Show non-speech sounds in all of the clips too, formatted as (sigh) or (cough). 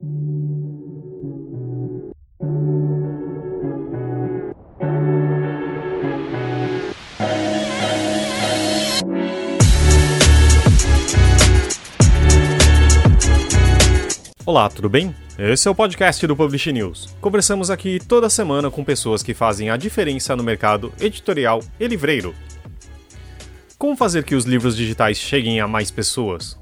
Olá, tudo bem? Esse é o podcast do Publish News. Conversamos aqui toda semana com pessoas que fazem a diferença no mercado editorial e livreiro. Como fazer que os livros digitais cheguem a mais pessoas?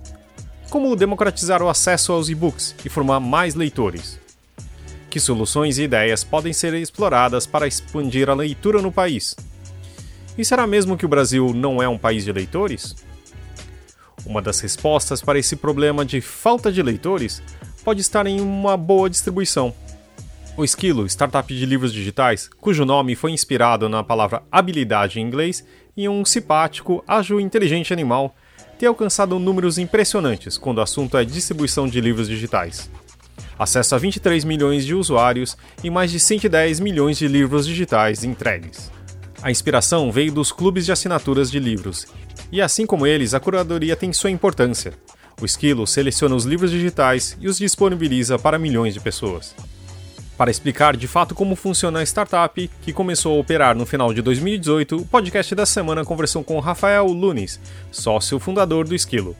Como democratizar o acesso aos e-books e formar mais leitores? Que soluções e ideias podem ser exploradas para expandir a leitura no país? E será mesmo que o Brasil não é um país de leitores? Uma das respostas para esse problema de falta de leitores pode estar em uma boa distribuição. O Esquilo, startup de livros digitais, cujo nome foi inspirado na palavra habilidade em inglês e um simpático, ágil e inteligente animal, tem alcançado números impressionantes quando o assunto é distribuição de livros digitais. Acesso a 23 milhões de usuários e mais de 110 milhões de livros digitais entregues. A inspiração veio dos clubes de assinaturas de livros, e assim como eles, a curadoria tem sua importância. O Esquilo seleciona os livros digitais e os disponibiliza para milhões de pessoas. Para explicar de fato como funciona a startup, que começou a operar no final de 2018, o podcast da semana conversou com Rafael Lunes, sócio fundador do Esquilo.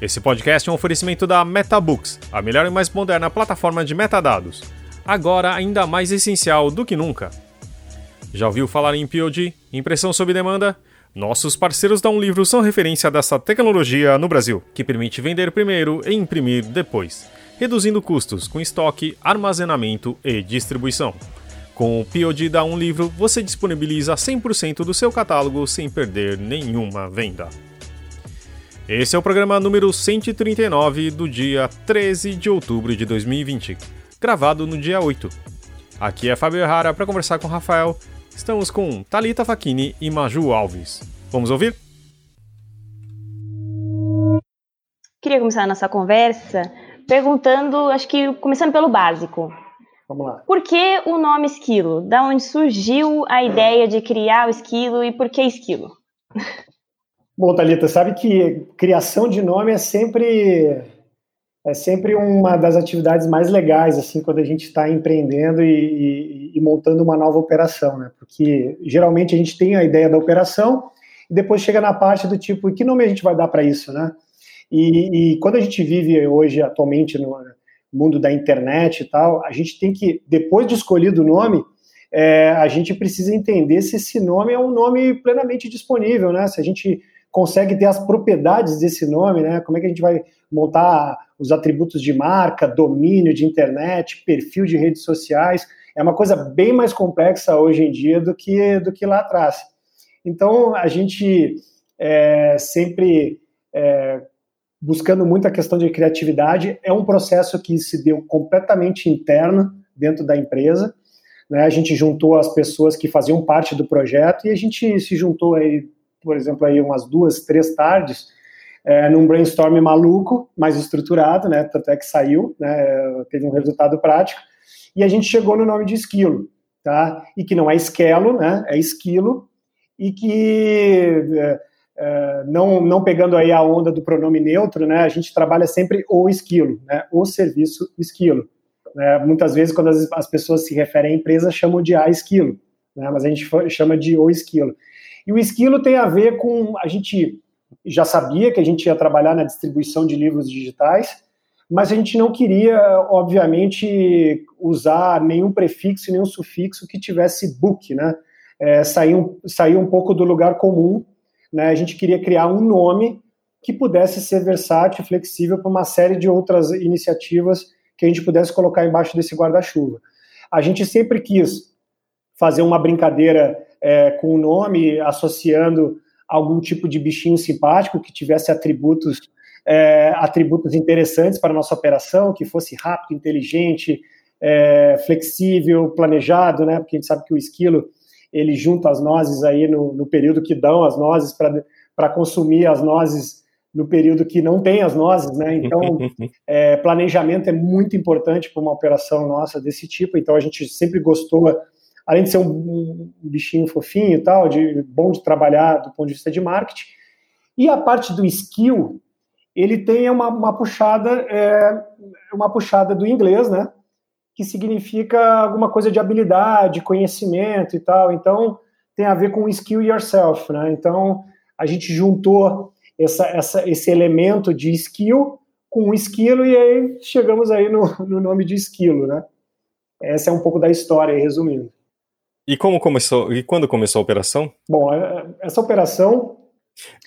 Esse podcast é um oferecimento da MetaBooks, a melhor e mais moderna plataforma de metadados, agora ainda mais essencial do que nunca. Já ouviu falar em POD, impressão sob demanda? Nossos parceiros da Um Livro são referência dessa tecnologia no Brasil, que permite vender primeiro e imprimir depois, reduzindo custos com estoque, armazenamento e distribuição. Com o POD da Um Livro, você disponibiliza 100% do seu catálogo sem perder nenhuma venda. Esse é o programa número 139 do dia 13 de outubro de 2020, gravado no dia 8. Aqui é Fábio Errara para conversar com Rafael Estamos com Talita Facchini e Maju Alves. Vamos ouvir? Queria começar a nossa conversa perguntando, acho que começando pelo básico. Vamos lá. Por que o nome Esquilo? Da onde surgiu a ideia de criar o Esquilo e por que Esquilo? Bom, Thalita, sabe que criação de nome é sempre é sempre uma das atividades mais legais, assim, quando a gente está empreendendo e, e, e, montando uma nova operação, né? Porque geralmente a gente tem a ideia da operação e depois chega na parte do tipo, que nome a gente vai dar para isso, né? E, e, quando a gente vive hoje, atualmente, no mundo da internet e tal, a gente tem que, depois de escolhido o nome, é, a gente precisa entender se esse nome é um nome plenamente disponível, né? Se a gente consegue ter as propriedades desse nome, né? Como é que a gente vai montar os atributos de marca, domínio de internet, perfil de redes sociais? É uma coisa bem mais complexa hoje em dia do que, do que lá atrás. Então, a gente é, sempre é, buscando muito a questão de criatividade, é um processo que se deu completamente interno dentro da empresa. Né? A gente juntou as pessoas que faziam parte do projeto e a gente se juntou aí por exemplo, aí umas duas, três tardes, é, num brainstorm maluco, mais estruturado, né? Tanto é que saiu, né? Teve um resultado prático. E a gente chegou no nome de esquilo, tá? E que não é esquelo, né? É esquilo. E que, é, não, não pegando aí a onda do pronome neutro, né? A gente trabalha sempre o esquilo, né? O serviço esquilo. Né? Muitas vezes, quando as, as pessoas se referem à empresa, chamam de a esquilo, né? Mas a gente chama de o esquilo. E o esquilo tem a ver com. A gente já sabia que a gente ia trabalhar na distribuição de livros digitais, mas a gente não queria, obviamente, usar nenhum prefixo, nenhum sufixo que tivesse book, né? É, sair, um, sair um pouco do lugar comum. Né? A gente queria criar um nome que pudesse ser versátil, flexível para uma série de outras iniciativas que a gente pudesse colocar embaixo desse guarda-chuva. A gente sempre quis fazer uma brincadeira é, com o nome associando algum tipo de bichinho simpático que tivesse atributos é, atributos interessantes para a nossa operação, que fosse rápido, inteligente, é, flexível, planejado, né? Porque a gente sabe que o esquilo ele junta as nozes aí no, no período que dão as nozes para consumir as nozes no período que não tem as nozes, né? Então, (laughs) é, planejamento é muito importante para uma operação nossa desse tipo. Então, a gente sempre gostou além de ser um, um, bichinho fofinho e tal, de bom de trabalhar do ponto de vista de marketing. E a parte do skill, ele tem uma, uma puxada é, uma puxada do inglês, né? Que significa alguma coisa de habilidade, conhecimento e tal. Então tem a ver com skill yourself, né? Então a gente juntou essa, essa, esse elemento de skill com um esquilo e aí chegamos aí no, no nome de esquilo, né? Essa é um pouco da história, resumindo. E como começou? E quando começou a operação? Bom, é, essa operação.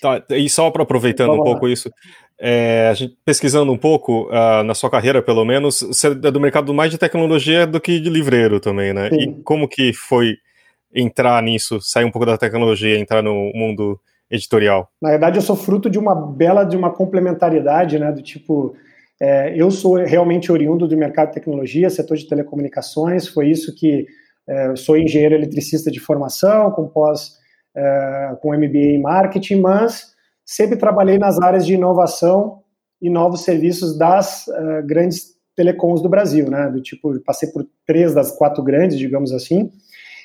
Tá, e só para aproveitando Vamos um pouco lá. isso, é, gente, pesquisando um pouco uh, na sua carreira, pelo menos, você é do mercado mais de tecnologia do que de livreiro também, né? Sim. E como que foi entrar nisso, sair um pouco da tecnologia, entrar no mundo editorial? Na verdade, eu sou fruto de uma bela de uma complementaridade, né? Do tipo, é, eu sou realmente oriundo do mercado de tecnologia, setor de telecomunicações, foi isso que é, sou engenheiro eletricista de formação, com pós, é, com MBA em marketing, mas sempre trabalhei nas áreas de inovação e novos serviços das é, grandes telecoms do Brasil, né? Do tipo, passei por três das quatro grandes, digamos assim,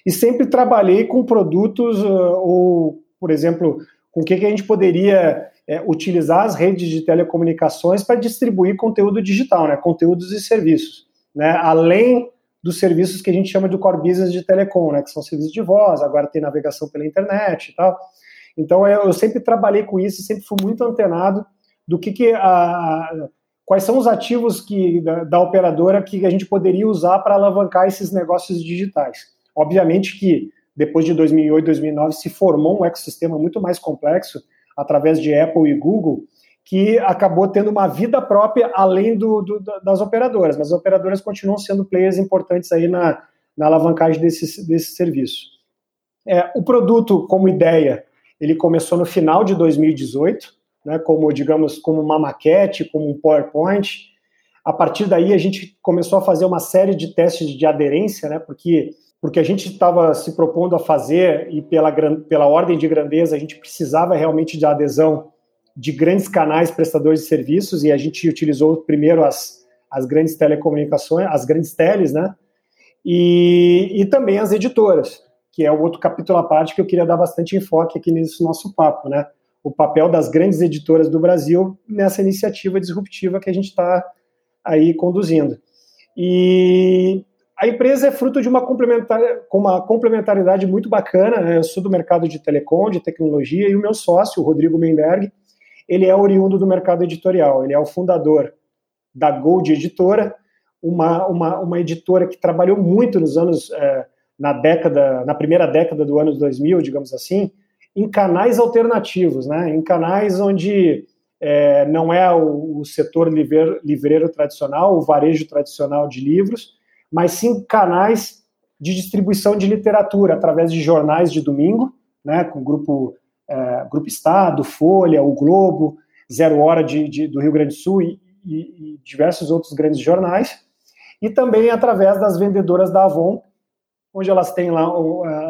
e sempre trabalhei com produtos ou, por exemplo, com o que, que a gente poderia é, utilizar as redes de telecomunicações para distribuir conteúdo digital, né? Conteúdos e serviços, né? Além dos serviços que a gente chama de core business de telecom, né, que são serviços de voz, agora tem navegação pela internet e tal. Então eu, sempre trabalhei com isso e sempre fui muito antenado do que, que a, quais são os ativos que, da, da operadora que a gente poderia usar para alavancar esses negócios digitais. Obviamente que depois de 2008, 2009 se formou um ecossistema muito mais complexo através de Apple e Google, que acabou tendo uma vida própria além do, do, das operadoras, mas as operadoras continuam sendo players importantes aí na, na alavancagem desse, desse serviço. É, o produto, como ideia, ele começou no final de 2018, né, como, digamos, como uma maquete, como um PowerPoint. A partir daí, a gente começou a fazer uma série de testes de aderência, né, porque, porque a gente estava se propondo a fazer, e pela, pela ordem de grandeza, a gente precisava realmente de adesão de grandes canais prestadores de serviços e a gente utilizou primeiro as, as grandes telecomunicações, as grandes teles, né? E, e também as editoras, que é o outro capítulo à parte que eu queria dar bastante enfoque aqui nesse nosso papo, né? O papel das grandes editoras do Brasil nessa iniciativa disruptiva que a gente está aí conduzindo. E a empresa é fruto de uma, complementar, com uma complementaridade muito bacana. Né? Eu sou do mercado de telecom, de tecnologia, e o meu sócio, o Rodrigo Menberg, ele é oriundo do mercado editorial, ele é o fundador da Gold Editora, uma, uma, uma editora que trabalhou muito nos anos, é, na década, na primeira década do ano 2000, digamos assim, em canais alternativos, né? em canais onde é, não é o, o setor livreiro, livreiro tradicional, o varejo tradicional de livros, mas sim canais de distribuição de literatura através de jornais de domingo, né, com o grupo é, Grupo Estado, Folha, O Globo, Zero Hora de, de do Rio Grande do Sul e, e, e, diversos outros grandes jornais, e também através das vendedoras da Avon, onde elas têm lá,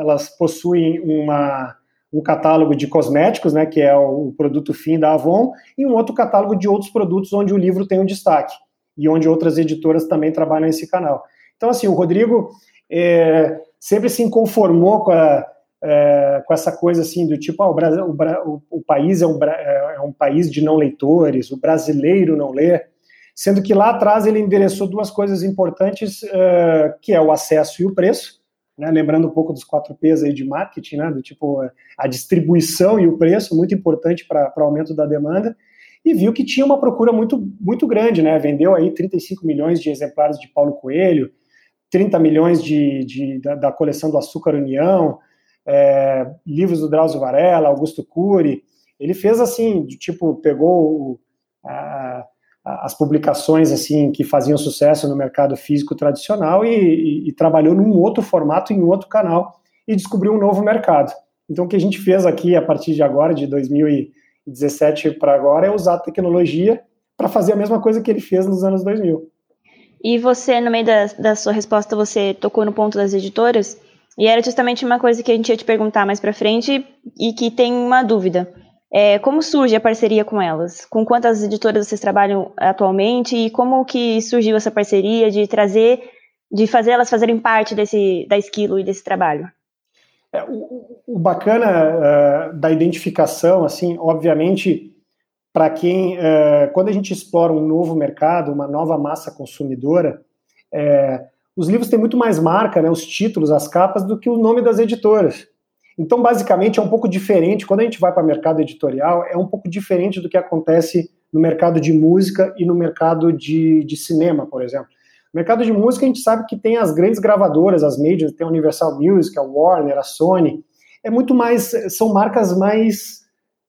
elas possuem uma, um catálogo de cosméticos, né, que é o produto fim da Avon, e um outro catálogo de outros produtos onde o livro tem um destaque, e onde outras editoras também trabalham nesse canal. Então, assim, o Rodrigo é, sempre se conformou com a, é, com essa coisa assim do tipo, ah, o, Brasil, o, o, país é um, é, é um país de não leitores, o brasileiro não lê, sendo que lá atrás ele endereçou duas coisas importantes, é, que é o acesso e o preço, né, lembrando um pouco dos quatro P's aí de marketing, né, do tipo a distribuição e o preço, muito importante para o aumento da demanda, e viu que tinha uma procura muito, muito grande, né, vendeu aí 35 milhões de exemplares de Paulo Coelho, 30 milhões de, de da, da coleção do Açúcar União, é, livros do Drauzio Varela, Augusto Cury. Ele fez assim, tipo, pegou a, as publicações assim que faziam sucesso no mercado físico tradicional e, e, e, trabalhou num outro formato em outro canal e descobriu um novo mercado. Então, o que a gente fez aqui a partir de agora, de 2017 para agora, é usar tecnologia para fazer a mesma coisa que ele fez nos anos 2000. E você, no meio da, da sua resposta, você tocou no ponto das editoras. E era justamente uma coisa que a gente ia te perguntar mais para frente e que tem uma dúvida. É, como surge a parceria com elas? Com quantas editoras vocês trabalham atualmente e como que surgiu essa parceria de trazer, de fazer elas fazerem parte desse da Esquilo e desse trabalho? É, o, o, bacana uh, da identificação, assim, obviamente, para quem, é, quando a gente explora um novo mercado, uma nova massa consumidora, é, os livros têm muito mais marca, né, os títulos, as capas, do que o nome das editoras. Então, basicamente, é um pouco diferente. Quando a gente vai para o mercado editorial, é um pouco diferente do que acontece no mercado de música e no mercado de, de cinema, por exemplo. No mercado de música, a gente sabe que tem as grandes gravadoras, as majors, tem a Universal Music, a Warner, a Sony. É muito mais, são marcas mais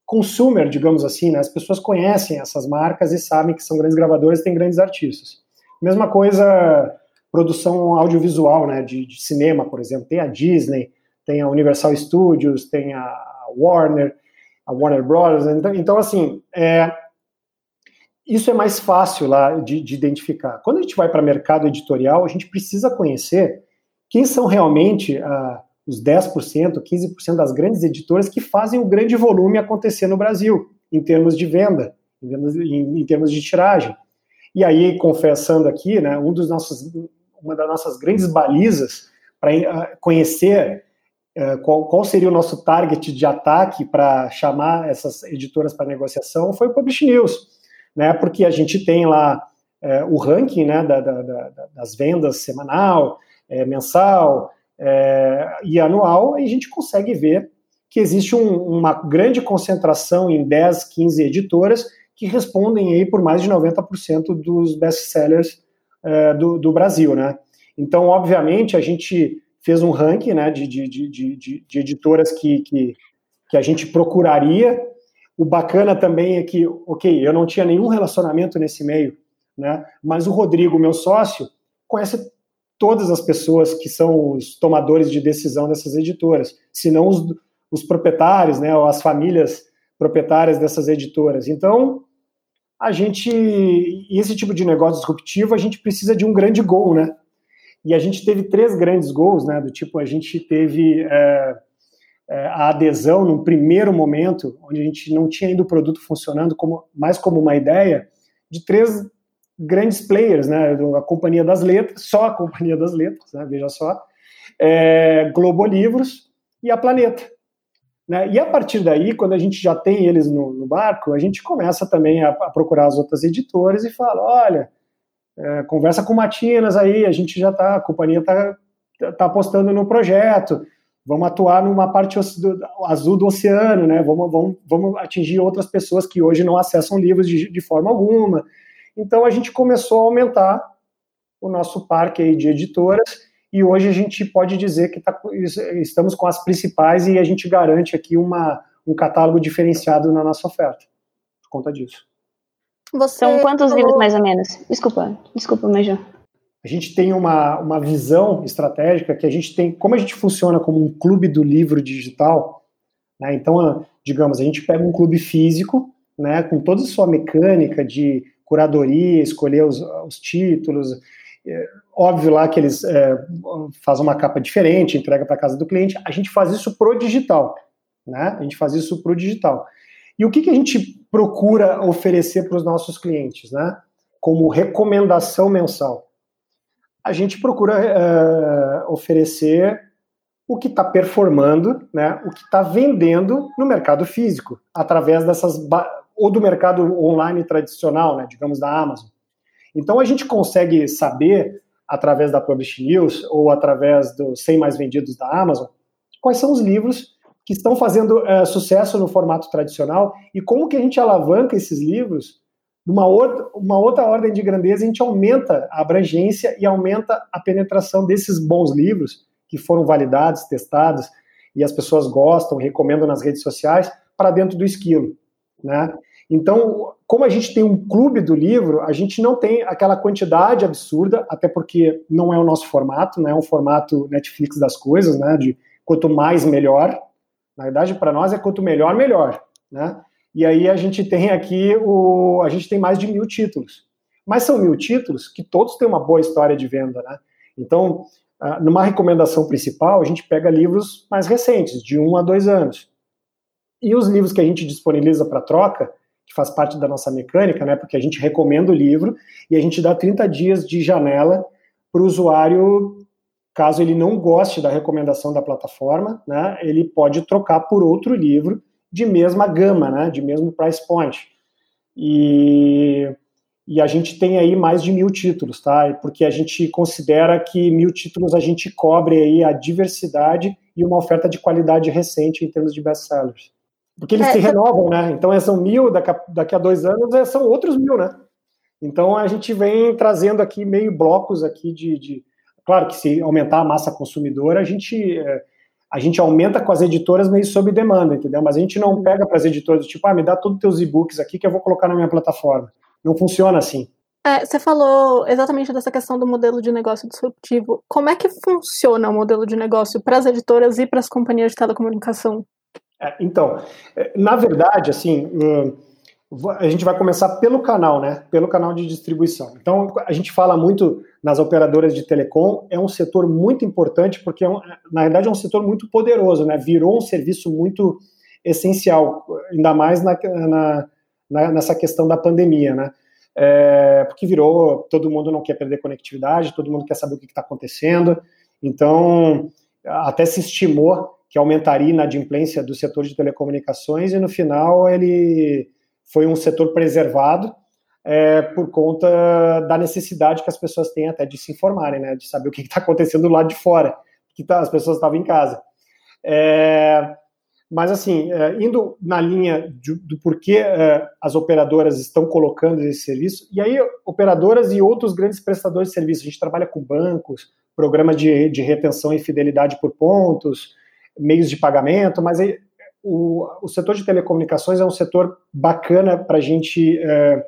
consumer, digamos assim, né? As pessoas conhecem essas marcas e sabem que são grandes gravadoras e têm grandes artistas. Mesma coisa, produção audiovisual, né? De, de cinema, por exemplo. Tem a Disney, tem a Universal Studios, tem a Warner, a Warner Brothers. Então, então assim, é, isso é mais fácil lá de, de identificar. Quando a gente vai para mercado editorial, a gente precisa conhecer quem são realmente uh, os 10%, 15% das grandes editoras que fazem o grande volume acontecer no Brasil, em termos de venda, em, em termos de tiragem. E aí, confessando aqui, né, um dos nossos, uma das nossas grandes balizas para uh, conhecer qual, qual, seria o nosso target de ataque para chamar essas editoras para negociação foi o Publish News, né? Porque a gente tem lá é, o ranking né, da, da, da, das vendas semanal, é, mensal é, e anual, e a gente consegue ver que existe um, uma grande concentração em 10, 15 editoras que respondem aí por mais de 90% dos best-sellers é, do, do Brasil, né? Então, obviamente, a gente fez um ranking né, de, de, de, de, editoras que, que, que a gente procuraria. O bacana também é que, ok, eu não tinha nenhum relacionamento nesse meio, né, mas o Rodrigo, meu sócio, conhece todas as pessoas que são os tomadores de decisão dessas editoras, se não os, os proprietários, né, ou as famílias proprietárias dessas editoras. Então, a gente, esse tipo de negócio disruptivo, a gente precisa de um grande gol, né? E a gente teve três grandes gols, né? Do tipo, a gente teve é, é, a adesão num primeiro momento, onde a gente não tinha ainda o produto funcionando como, mais como uma ideia, de três grandes players, né? A Companhia das Letras, só a Companhia das Letras, né? veja só, é, Globo Livros e a Planeta. Né? E a partir daí, quando a gente já tem eles no, no barco, a gente começa também a, a, procurar as outras editoras e fala: olha, é, conversa com Matinas aí, a gente já está, a companhia está tá apostando no projeto, vamos atuar numa parte do, azul do oceano, né? Vamos, vamos, vamos atingir outras pessoas que hoje não acessam livros de, de forma alguma. Então a gente começou a aumentar o nosso parque de editoras e hoje a gente pode dizer que tá, estamos com as principais e a gente garante aqui uma, um catálogo diferenciado na nossa oferta por conta disso. Você São quantos falou... livros mais ou menos? Desculpa, desculpa, Major. A gente tem uma, uma visão estratégica que a gente tem, como a gente funciona como um clube do livro digital, né, então, digamos, a gente pega um clube físico, né, com toda a sua mecânica de curadoria, escolher os, os títulos, é, óbvio lá que eles é, fazem uma capa diferente, entrega para casa do cliente, a gente faz isso pro digital, né, a gente faz isso pro digital. E o que, que a gente procura oferecer para os nossos clientes, né? Como recomendação mensal? A gente procura uh, oferecer o que está performando, né? O que está vendendo no mercado físico, através dessas ou do mercado online tradicional, né? Digamos da Amazon. Então a gente consegue saber através da Publish News ou através dos 100 mais vendidos da Amazon quais são os livros que estão fazendo é, sucesso no formato tradicional e como que a gente alavanca esses livros numa outra, uma outra ordem de grandeza, a gente aumenta a abrangência e aumenta a penetração desses bons livros que foram validados, testados e as pessoas gostam, recomendam nas redes sociais para dentro do esquilo, né? Então, como a gente tem um clube do livro, a gente não tem aquela quantidade absurda, até porque não é o nosso formato, não é um formato Netflix das coisas, né? De quanto mais melhor, na verdade, para nós é quanto melhor, melhor. Né? E aí a gente tem aqui o. A gente tem mais de mil títulos. Mas são mil títulos que todos têm uma boa história de venda, né? Então, numa recomendação principal, a gente pega livros mais recentes, de um a dois anos. E os livros que a gente disponibiliza para troca, que faz parte da nossa mecânica, né? Porque a gente recomenda o livro e a gente dá 30 dias de janela para o usuário Caso ele não goste da recomendação da plataforma, né, ele pode trocar por outro livro de mesma gama, né, de mesmo price point. e, e a gente tem aí mais de mil títulos, tá? Porque a gente considera que mil títulos a gente cobre aí a diversidade e uma oferta de qualidade recente em termos de best-sellers. Porque eles é, se renovam, né? Então são mil, daqui a, dois anos é, são outros mil, né? Então a gente vem trazendo aqui meio blocos aqui de, de claro que se aumentar a massa consumidora, a gente é, a gente aumenta com as editoras meio sob demanda, entendeu? Mas a gente não pega para as editoras tipo, ah, me dá todos os teus e-books aqui que eu vou colocar na minha plataforma. Não funciona assim. É, você falou exatamente dessa questão do modelo de negócio disruptivo. Como é que funciona o modelo de negócio para as editoras e para as companhias de telecomunicação? É, então, é, na verdade, assim, hum, a gente vai começar pelo canal, né? Pelo canal de distribuição. Então, a gente fala muito nas operadoras de telecom, é um setor muito importante, porque, é um, na verdade, é um setor muito poderoso, né? Virou um serviço muito essencial, ainda mais na, na, na nessa questão da pandemia, né? É, porque virou, todo mundo não quer perder conectividade, todo mundo quer saber o que está acontecendo, então, até se estimou que aumentaria a inadimplência do setor de telecomunicações, e no final ele foi um setor preservado é, por conta da necessidade que as pessoas têm até de se informarem, né, de saber o que está acontecendo do lado de fora, que tá, as pessoas estavam em casa. É, mas, assim, é, indo na linha de, do porquê é, as operadoras estão colocando esse serviço, e aí operadoras e outros grandes prestadores de serviço, a gente trabalha com bancos, programa de, de retenção e fidelidade por pontos, meios de pagamento, mas o, o setor de telecomunicações é um setor bacana para a gente é,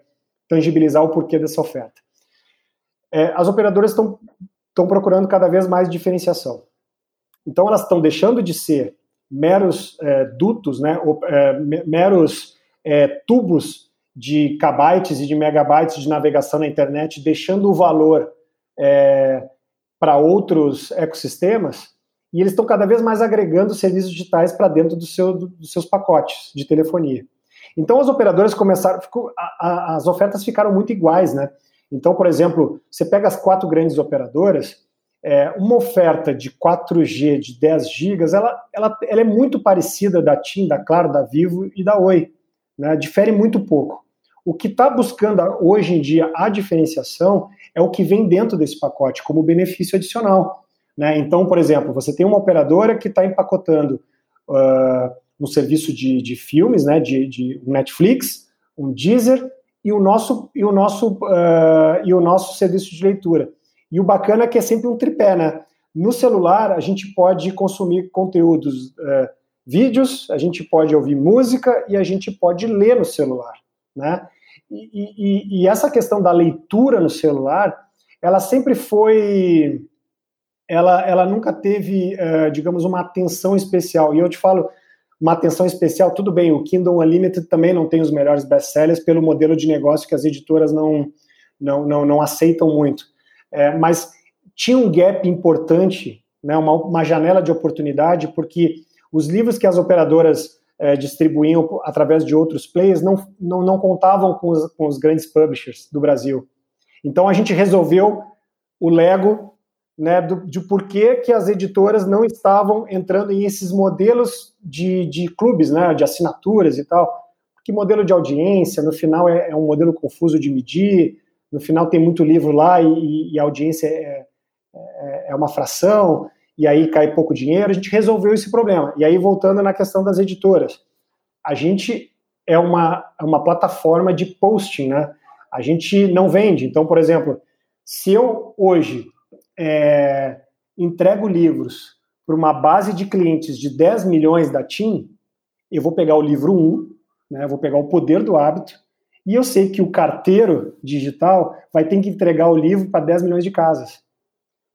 tangibilizar o porquê dessa oferta. É, as operadoras estão procurando cada vez mais diferenciação. Então, elas estão deixando de ser meros é, dutos, né, ou, é, meros é, tubos de kbytes e de megabytes de navegação na internet, deixando o valor é, para outros ecossistemas e eles estão cada vez mais agregando serviços digitais para dentro do seu, do, dos seus pacotes de telefonia. Então as operadoras começaram, ficou, a, a, as ofertas ficaram muito iguais, né? Então, por exemplo, você pega as quatro grandes operadoras, é, uma oferta de 4G de 10 GB, ela, ela, ela é muito parecida da TIM, da Claro, da Vivo e da Oi, né? Difere muito pouco. O que está buscando hoje em dia a diferenciação é o que vem dentro desse pacote como benefício adicional. Né? Então, por exemplo, você tem uma operadora que está empacotando uh, um serviço de, de filmes, né, de, de Netflix, um Deezer e o nosso e o nosso uh, e o nosso serviço de leitura. E o bacana é que é sempre um tripé, né? No celular a gente pode consumir conteúdos, uh, vídeos, a gente pode ouvir música e a gente pode ler no celular, né? E, e, e essa questão da leitura no celular, ela sempre foi ela, ela nunca teve, uh, digamos, uma atenção especial. E eu te falo, uma atenção especial, tudo bem, o Kindle Unlimited também não tem os melhores best-sellers pelo modelo de negócio que as editoras não, não, não, não aceitam muito. É, mas tinha um gap importante, né, uma, uma janela de oportunidade, porque os livros que as operadoras é, distribuíam através de outros players não, não, não contavam com os, com os grandes publishers do Brasil. Então a gente resolveu o Lego né, do, de por que, que as editoras não estavam entrando em esses modelos de, de clubes, né, de assinaturas e tal. Que modelo de audiência, no final, é, é, um modelo confuso de medir, no final tem muito livro lá e, e a audiência é, é, é, uma fração, e aí cai pouco dinheiro. A gente resolveu esse problema. E aí, voltando na questão das editoras, a gente é uma, é uma plataforma de posting, né? A gente não vende. Então, por exemplo, se eu hoje é, entrego livros para uma base de clientes de 10 milhões da TIM, eu vou pegar o livro 1, né, vou pegar o poder do hábito, e eu sei que o carteiro digital vai ter que entregar o livro para 10 milhões de casas.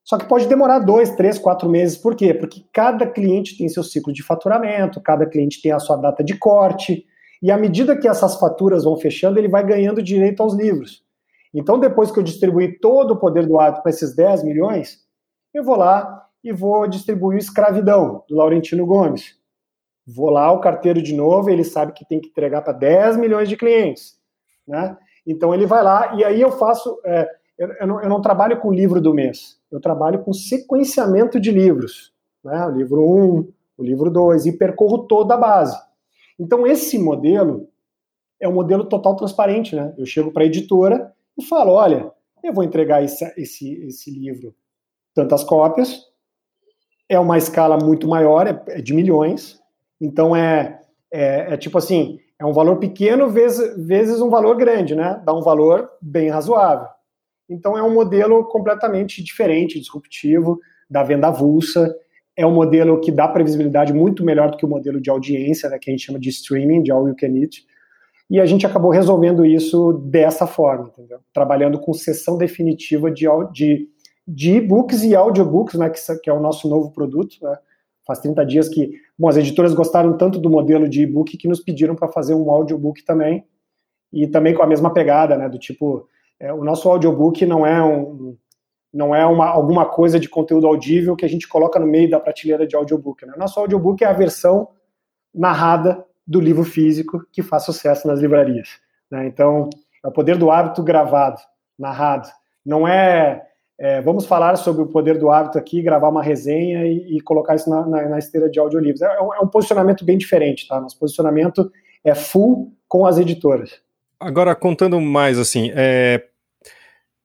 Só que pode demorar dois, três, quatro meses. Por quê? Porque cada cliente tem seu ciclo de faturamento, cada cliente tem a sua data de corte, e à medida que essas faturas vão fechando, ele vai ganhando direito aos livros. Então, depois que eu distribuir todo o poder do hábito para esses 10 milhões, eu vou lá e vou distribuir Escravidão, do Laurentino Gomes. Vou lá, o carteiro de novo, ele sabe que tem que entregar para 10 milhões de clientes. Né? Então, ele vai lá e aí eu faço. É, eu, eu, não, eu, não, trabalho com livro do mês, eu trabalho com sequenciamento de livros. Né? O livro 1, o livro 2, e percorro toda a base. Então, esse modelo é um modelo total transparente, né? Eu chego para a editora e falo, olha, eu vou entregar esse, esse, esse livro tantas cópias, é uma escala muito maior, é, é de milhões, então é, é, é, tipo assim, é um valor pequeno vezes, vezes um valor grande, né? Dá um valor bem razoável. Então é um modelo completamente diferente, disruptivo, da venda avulsa, é um modelo que dá previsibilidade muito melhor do que o modelo de audiência, né, que a gente chama de streaming, de all you can eat, e a gente acabou resolvendo isso dessa forma, entendeu? Trabalhando com sessão definitiva de, de, de e-books e audiobooks, né, que, que, é o nosso novo produto. Né? Faz 30 dias que bom, as editoras gostaram tanto do modelo de e-book que nos pediram para fazer um audiobook também, e também com a mesma pegada, né, do tipo, é, o nosso audiobook não é um, não é uma, alguma coisa de conteúdo audível que a gente coloca no meio da prateleira de audiobook. Né? Nosso audiobook é a versão narrada do livro físico que faz sucesso nas livrarias. Né? Então, é o poder do hábito gravado, narrado. Não é, é, vamos falar sobre o poder do hábito aqui, gravar uma resenha e, e colocar isso na, na, na, esteira de audiolivros. É, um, é um posicionamento bem diferente, tá? Nosso posicionamento é full com as editoras. Agora, contando mais, assim, é,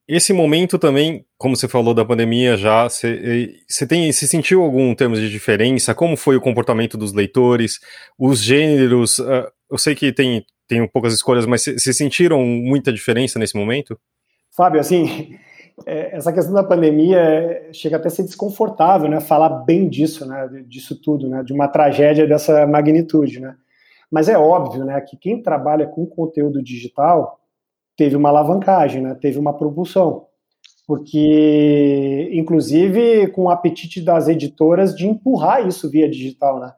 esse momento também, como você falou da pandemia já, você, tem, se sentiu algum termos de diferença? Como foi o comportamento dos leitores? Os gêneros? Uh, eu sei que tem, tem poucas escolhas, mas se sentiram muita diferença nesse momento? Fábio, assim, é, essa questão da pandemia é, chega até a ser desconfortável, né? Falar bem disso, né? Disso tudo, né? De uma tragédia dessa magnitude, né? Mas é óbvio, né? Que quem trabalha com conteúdo digital teve uma alavancagem, né? teve uma propulsão. Porque, inclusive, com o apetite das editoras de empurrar isso via digital. Né?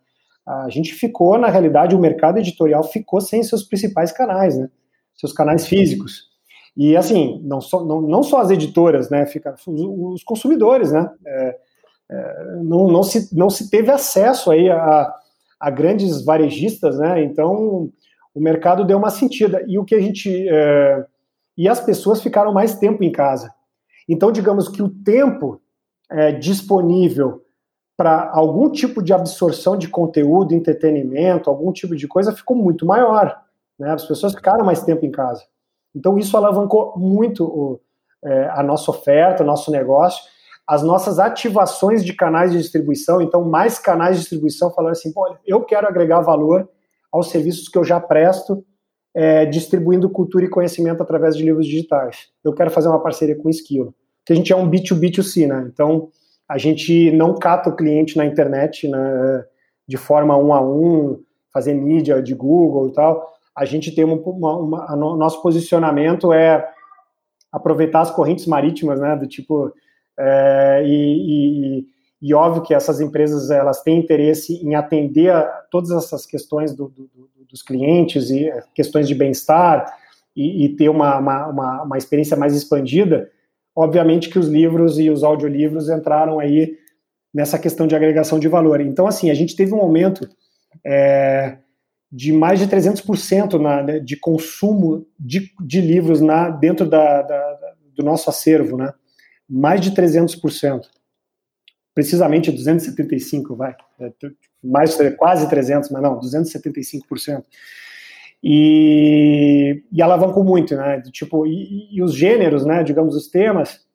A gente ficou, na realidade, o mercado editorial ficou sem seus principais canais, né? seus canais físicos. E, assim, não só, não, não só as editoras, né? Fica, os, consumidores, né? É, é, não, não, se, não se teve acesso aí a, a grandes varejistas, né? Então, o mercado deu uma sentida. E o que a gente. É, e as pessoas ficaram mais tempo em casa. Então, digamos que o tempo é, disponível para algum tipo de absorção de conteúdo, entretenimento, algum tipo de coisa ficou muito maior. Né? As pessoas ficaram mais tempo em casa. Então, isso alavancou muito o, é, a nossa oferta, o nosso negócio, as nossas ativações de canais de distribuição. Então, mais canais de distribuição falando assim: olha, eu quero agregar valor aos serviços que eu já presto, é, distribuindo cultura e conhecimento através de livros digitais. Eu quero fazer uma parceria com o Esquilo, que a gente é um B2B2C, né? Então, a gente não cata o cliente na internet né, de forma um a um, fazer mídia de Google e tal. A gente tem uma, uma, uma no, nosso posicionamento é aproveitar as correntes marítimas, né? Do tipo é, e, e e óbvio que essas empresas elas têm interesse em atender a todas essas questões do, do, dos clientes e eh, questões de bem-estar e, e, ter uma, uma, uma, uma, experiência mais expandida. Obviamente que os livros e os audiolivros entraram aí nessa questão de agregação de valor. Então, assim, a gente teve um aumento é, de mais de 300% na, né, de consumo de, de livros na, dentro da, da, do nosso acervo, né? Mais de 300% precisamente 275, vai, é, mais quase 300, mas não, 275%. E, e alavancou muito, né? Tipo, e, e, os gêneros, né? Digamos, os temas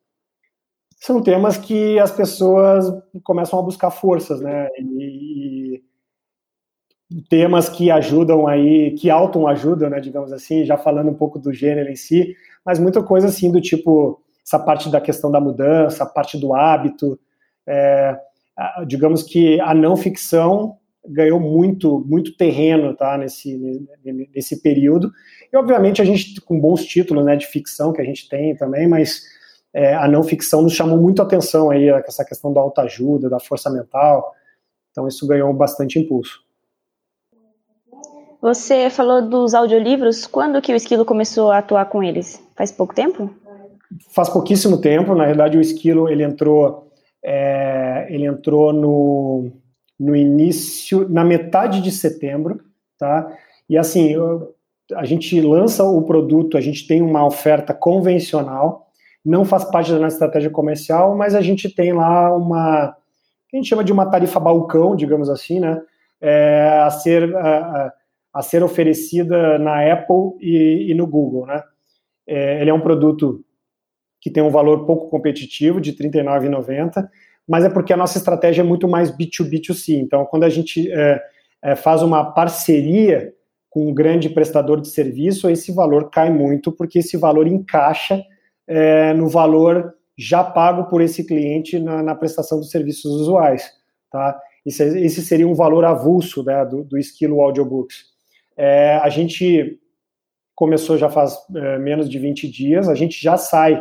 são temas que as pessoas começam a buscar forças, né? E, e temas que ajudam aí, que auto-ajudam, né? Digamos assim, já falando um pouco do gênero em si, mas muita coisa assim do tipo essa parte da questão da mudança, a parte do hábito, é, digamos que a não ficção ganhou muito muito terreno tá nesse nesse período. E obviamente a gente com bons títulos né de ficção que a gente tem também mas é, a não ficção nos chamou muito a atenção aí essa questão da autoajuda da força mental. Então isso ganhou bastante impulso. Você falou dos audiolivros. Quando que o Esquilo começou a atuar com eles? Faz pouco tempo? Faz pouquíssimo tempo. Na verdade o Esquilo ele entrou é, ele entrou no, no início, na metade de setembro, tá? E assim, eu, a gente lança o produto, a gente tem uma oferta convencional, não faz parte da nossa estratégia comercial, mas a gente tem lá uma, a gente chama de uma tarifa balcão, digamos assim, né? É, a ser a, a ser oferecida na Apple e, e no Google. Né? É, ele é um produto que tem um valor pouco competitivo, de R$ 39,90, mas é porque a nossa estratégia é muito mais B2B2C. Então, quando a gente é, é, faz uma parceria com um grande prestador de serviço, esse valor cai muito, porque esse valor encaixa é, no valor já pago por esse cliente na, na prestação dos serviços usuais. Tá? Esse, esse seria um valor avulso né, do, do esquilo audiobooks. É, a gente começou já faz é, menos de 20 dias, a gente já sai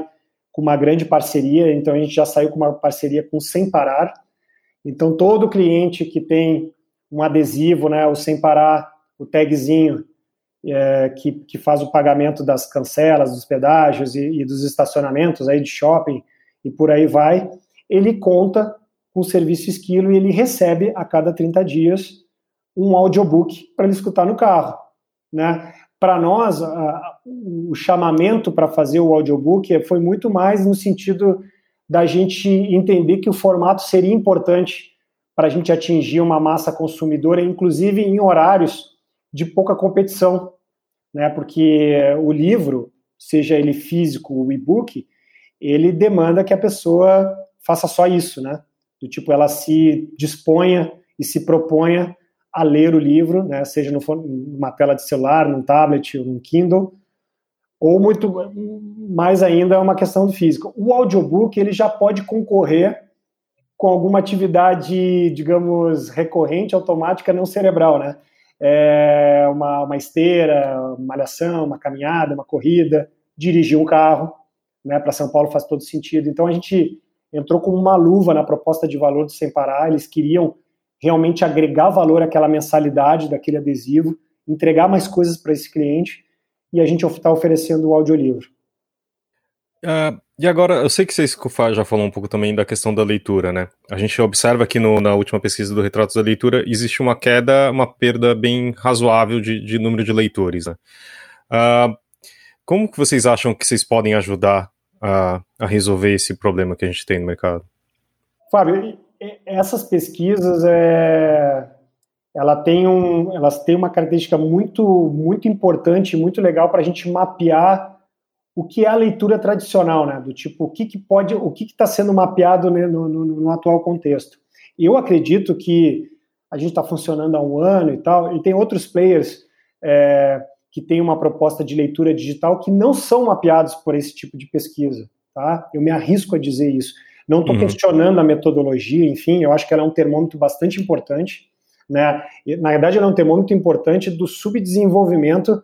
com uma grande parceria, então a gente já saiu com uma parceria com Sem Parar. Então todo cliente que tem um adesivo, né, o Sem Parar, o tagzinho, é, que, que faz o pagamento das cancelas, dos pedágios e, e, dos estacionamentos aí de shopping e por aí vai, ele conta com o serviço Esquilo e ele recebe a cada 30 dias um audiobook para ele escutar no carro. Né? Para nós, a, o chamamento para fazer o audiobook foi muito mais no sentido da gente entender que o formato seria importante para a gente atingir uma massa consumidora, inclusive em horários de pouca competição, né? Porque o livro, seja ele físico ou e-book, ele demanda que a pessoa faça só isso, né? Do tipo, ela se disponha e se proponha a ler o livro, né? Seja numa tela de celular, num tablet, num Kindle, ou muito mais ainda é uma questão do físico. O audiobook ele já pode concorrer com alguma atividade, digamos, recorrente, automática, não cerebral, né? é, uma, uma esteira, uma malhação, uma caminhada, uma corrida, dirigir um carro, né, para São Paulo faz todo sentido. Então a gente entrou com uma luva na proposta de valor do Sem Parar, eles queriam realmente agregar valor àquela mensalidade daquele adesivo, entregar mais coisas para esse cliente, e a gente está oferecendo o audiolivro. Uh, e agora, eu sei que vocês já falou um pouco também da questão da leitura, né? A gente observa aqui no, na última pesquisa do Retratos da Leitura, existe uma queda, uma perda bem razoável de, de número de leitores, né? Uh, como que vocês acham que vocês podem ajudar a, a resolver esse problema que a gente tem no mercado? Fábio, essas pesquisas, é, ela tem um, elas têm uma característica muito, muito importante, muito legal para a gente mapear o que é a leitura tradicional, né? Do tipo, o que, que pode, o que está sendo mapeado né, no, no, no, atual contexto. Eu acredito que a gente está funcionando há um ano e tal, e tem outros players é, que têm uma proposta de leitura digital que não são mapeados por esse tipo de pesquisa, tá? Eu me arrisco a dizer isso. Não estou uhum. questionando a metodologia, enfim, eu acho que ela é um termômetro bastante importante, né? Na verdade, ela é um termômetro importante do subdesenvolvimento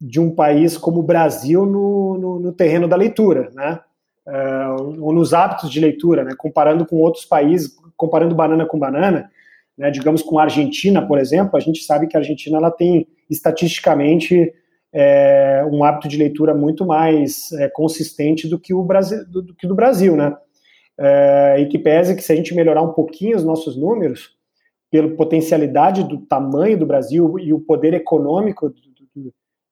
de um país como o Brasil no, no, no terreno da leitura, né? Uh, ou nos hábitos de leitura, né? Comparando com outros países, comparando banana com banana, né? Digamos com a Argentina, por exemplo, a gente sabe que a Argentina ela tem estatisticamente é, um hábito de leitura muito mais é, consistente do que o Brasil, do, do que do Brasil, né? É, e que pese que se a gente melhorar um pouquinho os nossos números, pela potencialidade do tamanho do Brasil e o poder econômico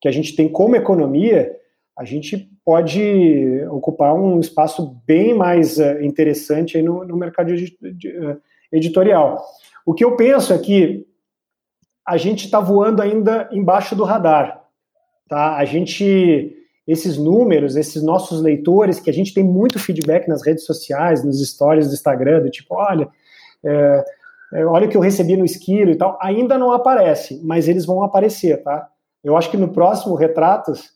que a gente tem como economia, a gente pode ocupar um espaço bem mais uh, interessante no, no, mercado uh, editorial. O que eu penso é que a gente está voando ainda embaixo do radar. Tá? A gente, esses números, esses nossos leitores, que a gente tem muito feedback nas redes sociais, nos stories do Instagram, do tipo, olha, é, é, olha o que eu recebi no esquilo e tal, ainda não aparece, mas eles vão aparecer, tá? Eu acho que no próximo Retratos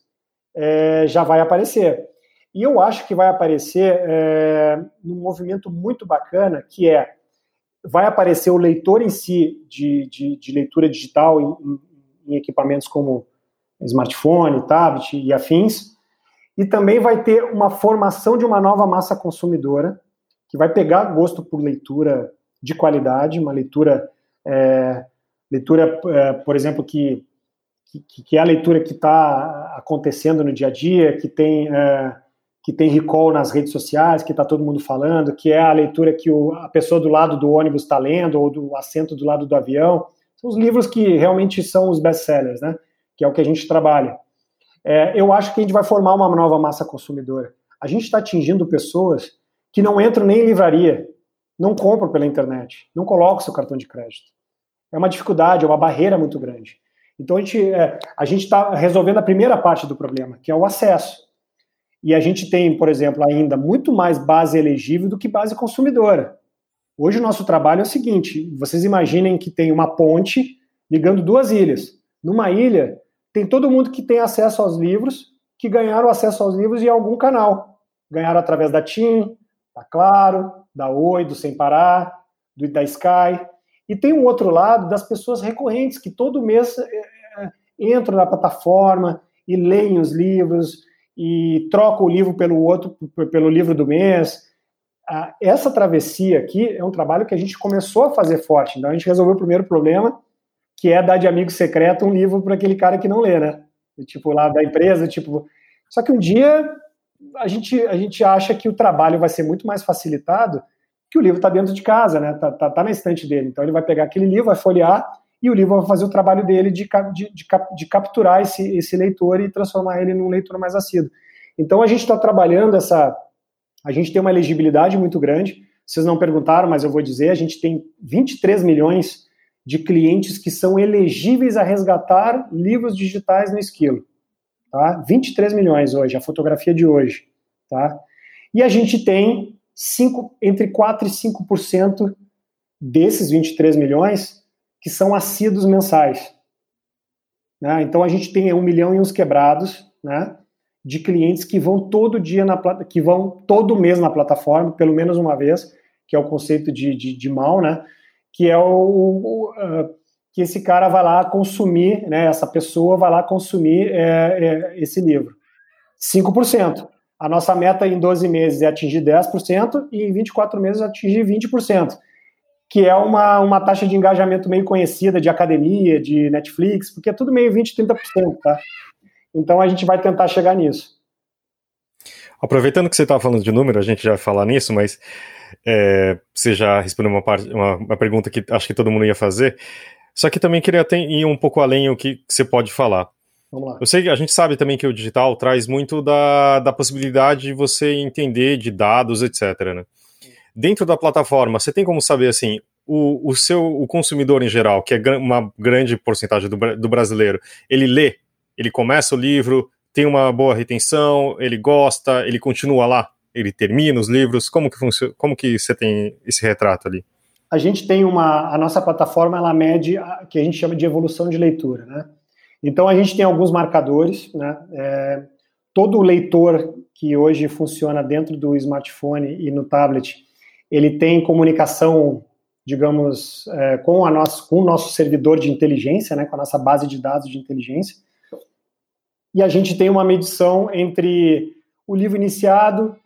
é, já vai aparecer. E eu acho que vai aparecer é, num movimento muito bacana, que é, vai aparecer o leitor em si de, de, de leitura digital em, em, equipamentos como smartphone, tablet e afins, e também vai ter uma formação de uma nova massa consumidora, que vai pegar gosto por leitura de qualidade, uma leitura, é, leitura, é, por exemplo, que que, que é a leitura que está acontecendo no dia a dia, que tem, é, que tem recall nas redes sociais, que está todo mundo falando, que é a leitura que o, a pessoa do lado do ônibus está lendo, ou do assento do lado do avião. São os livros que realmente são os best-sellers, né? Que é o que a gente trabalha. É, eu acho que a gente vai formar uma nova massa consumidora. A gente está atingindo pessoas que não entram nem em livraria, não compram pela internet, não colocam seu cartão de crédito. É uma dificuldade, é uma barreira muito grande. Então a gente é, está resolvendo a primeira parte do problema, que é o acesso. E a gente tem, por exemplo, ainda muito mais base elegível do que base consumidora. Hoje o nosso trabalho é o seguinte: vocês imaginem que tem uma ponte ligando duas ilhas. Numa ilha tem todo mundo que tem acesso aos livros, que ganharam acesso aos livros em algum canal. Ganharam através da TIM, da Claro, da Oi, do Sem Parar, do, da Sky. E tem um outro lado das pessoas recorrentes que todo mês é, entram na plataforma e leem os livros e trocam o livro pelo outro, pelo livro do mês. Essa travessia aqui é um trabalho que a gente começou a fazer forte. Então a gente resolveu o primeiro problema, que é dar de amigo secreto um livro para aquele cara que não lê, né? Tipo lá da empresa, tipo. Só que um dia a gente, a gente acha que o trabalho vai ser muito mais facilitado que o livro está dentro de casa, né? Tá, tá, tá, na estante dele. Então ele vai pegar aquele livro, vai folhear e o livro vai fazer o trabalho dele de, de, de, de capturar esse, esse leitor e transformar ele num leitor mais assíduo. Então a gente está trabalhando essa. A gente tem uma elegibilidade muito grande. Vocês não perguntaram, mas eu vou dizer: a gente tem 23 milhões de clientes que são elegíveis a resgatar livros digitais no Esquilo. Tá? 23 milhões hoje, a fotografia de hoje. Tá? E a gente tem 5, entre 4% e 5% desses 23 milhões que são assíduos mensais. Né? Então a gente tem um milhão e uns quebrados né, de clientes que vão todo dia na que vão todo mês na plataforma, pelo menos uma vez, que é o conceito de, de, de mal, né? Que é o, o uh, que esse cara vai lá consumir, né? Essa pessoa vai lá consumir é, é, esse livro. 5%. A nossa meta em 12 meses é atingir 10% e em 24 meses atingir 20%, que é uma, uma taxa de engajamento meio conhecida de academia, de Netflix, porque é tudo meio 20%, 30%, tá? Então a gente vai tentar chegar nisso. Aproveitando que você estava falando de número, a gente já vai falar nisso, mas é, você já respondeu uma, parte, uma, uma, pergunta que acho que todo mundo ia fazer. Só que também queria ter, ir um pouco além o que, que você pode falar. Vamos lá. Eu sei que a gente sabe também que o digital traz muito da, da possibilidade de você entender de dados, etc. Né? Dentro da plataforma, você tem como saber assim, o, o seu o consumidor em geral, que é uma grande porcentagem do, do brasileiro, ele lê, ele começa o livro, tem uma boa retenção, ele gosta, ele continua lá, ele termina os livros. Como que funciona? Como que você tem esse retrato ali? A gente tem uma a nossa plataforma ela mede a, que a gente chama de evolução de leitura, né? Então a gente tem alguns marcadores, né? É, todo leitor que hoje funciona dentro do smartphone e no tablet, ele tem comunicação, digamos, é, com, a nosso, com o nosso servidor de inteligência, né? Com a nossa base de dados de inteligência. E a gente tem uma medição entre o livro iniciado,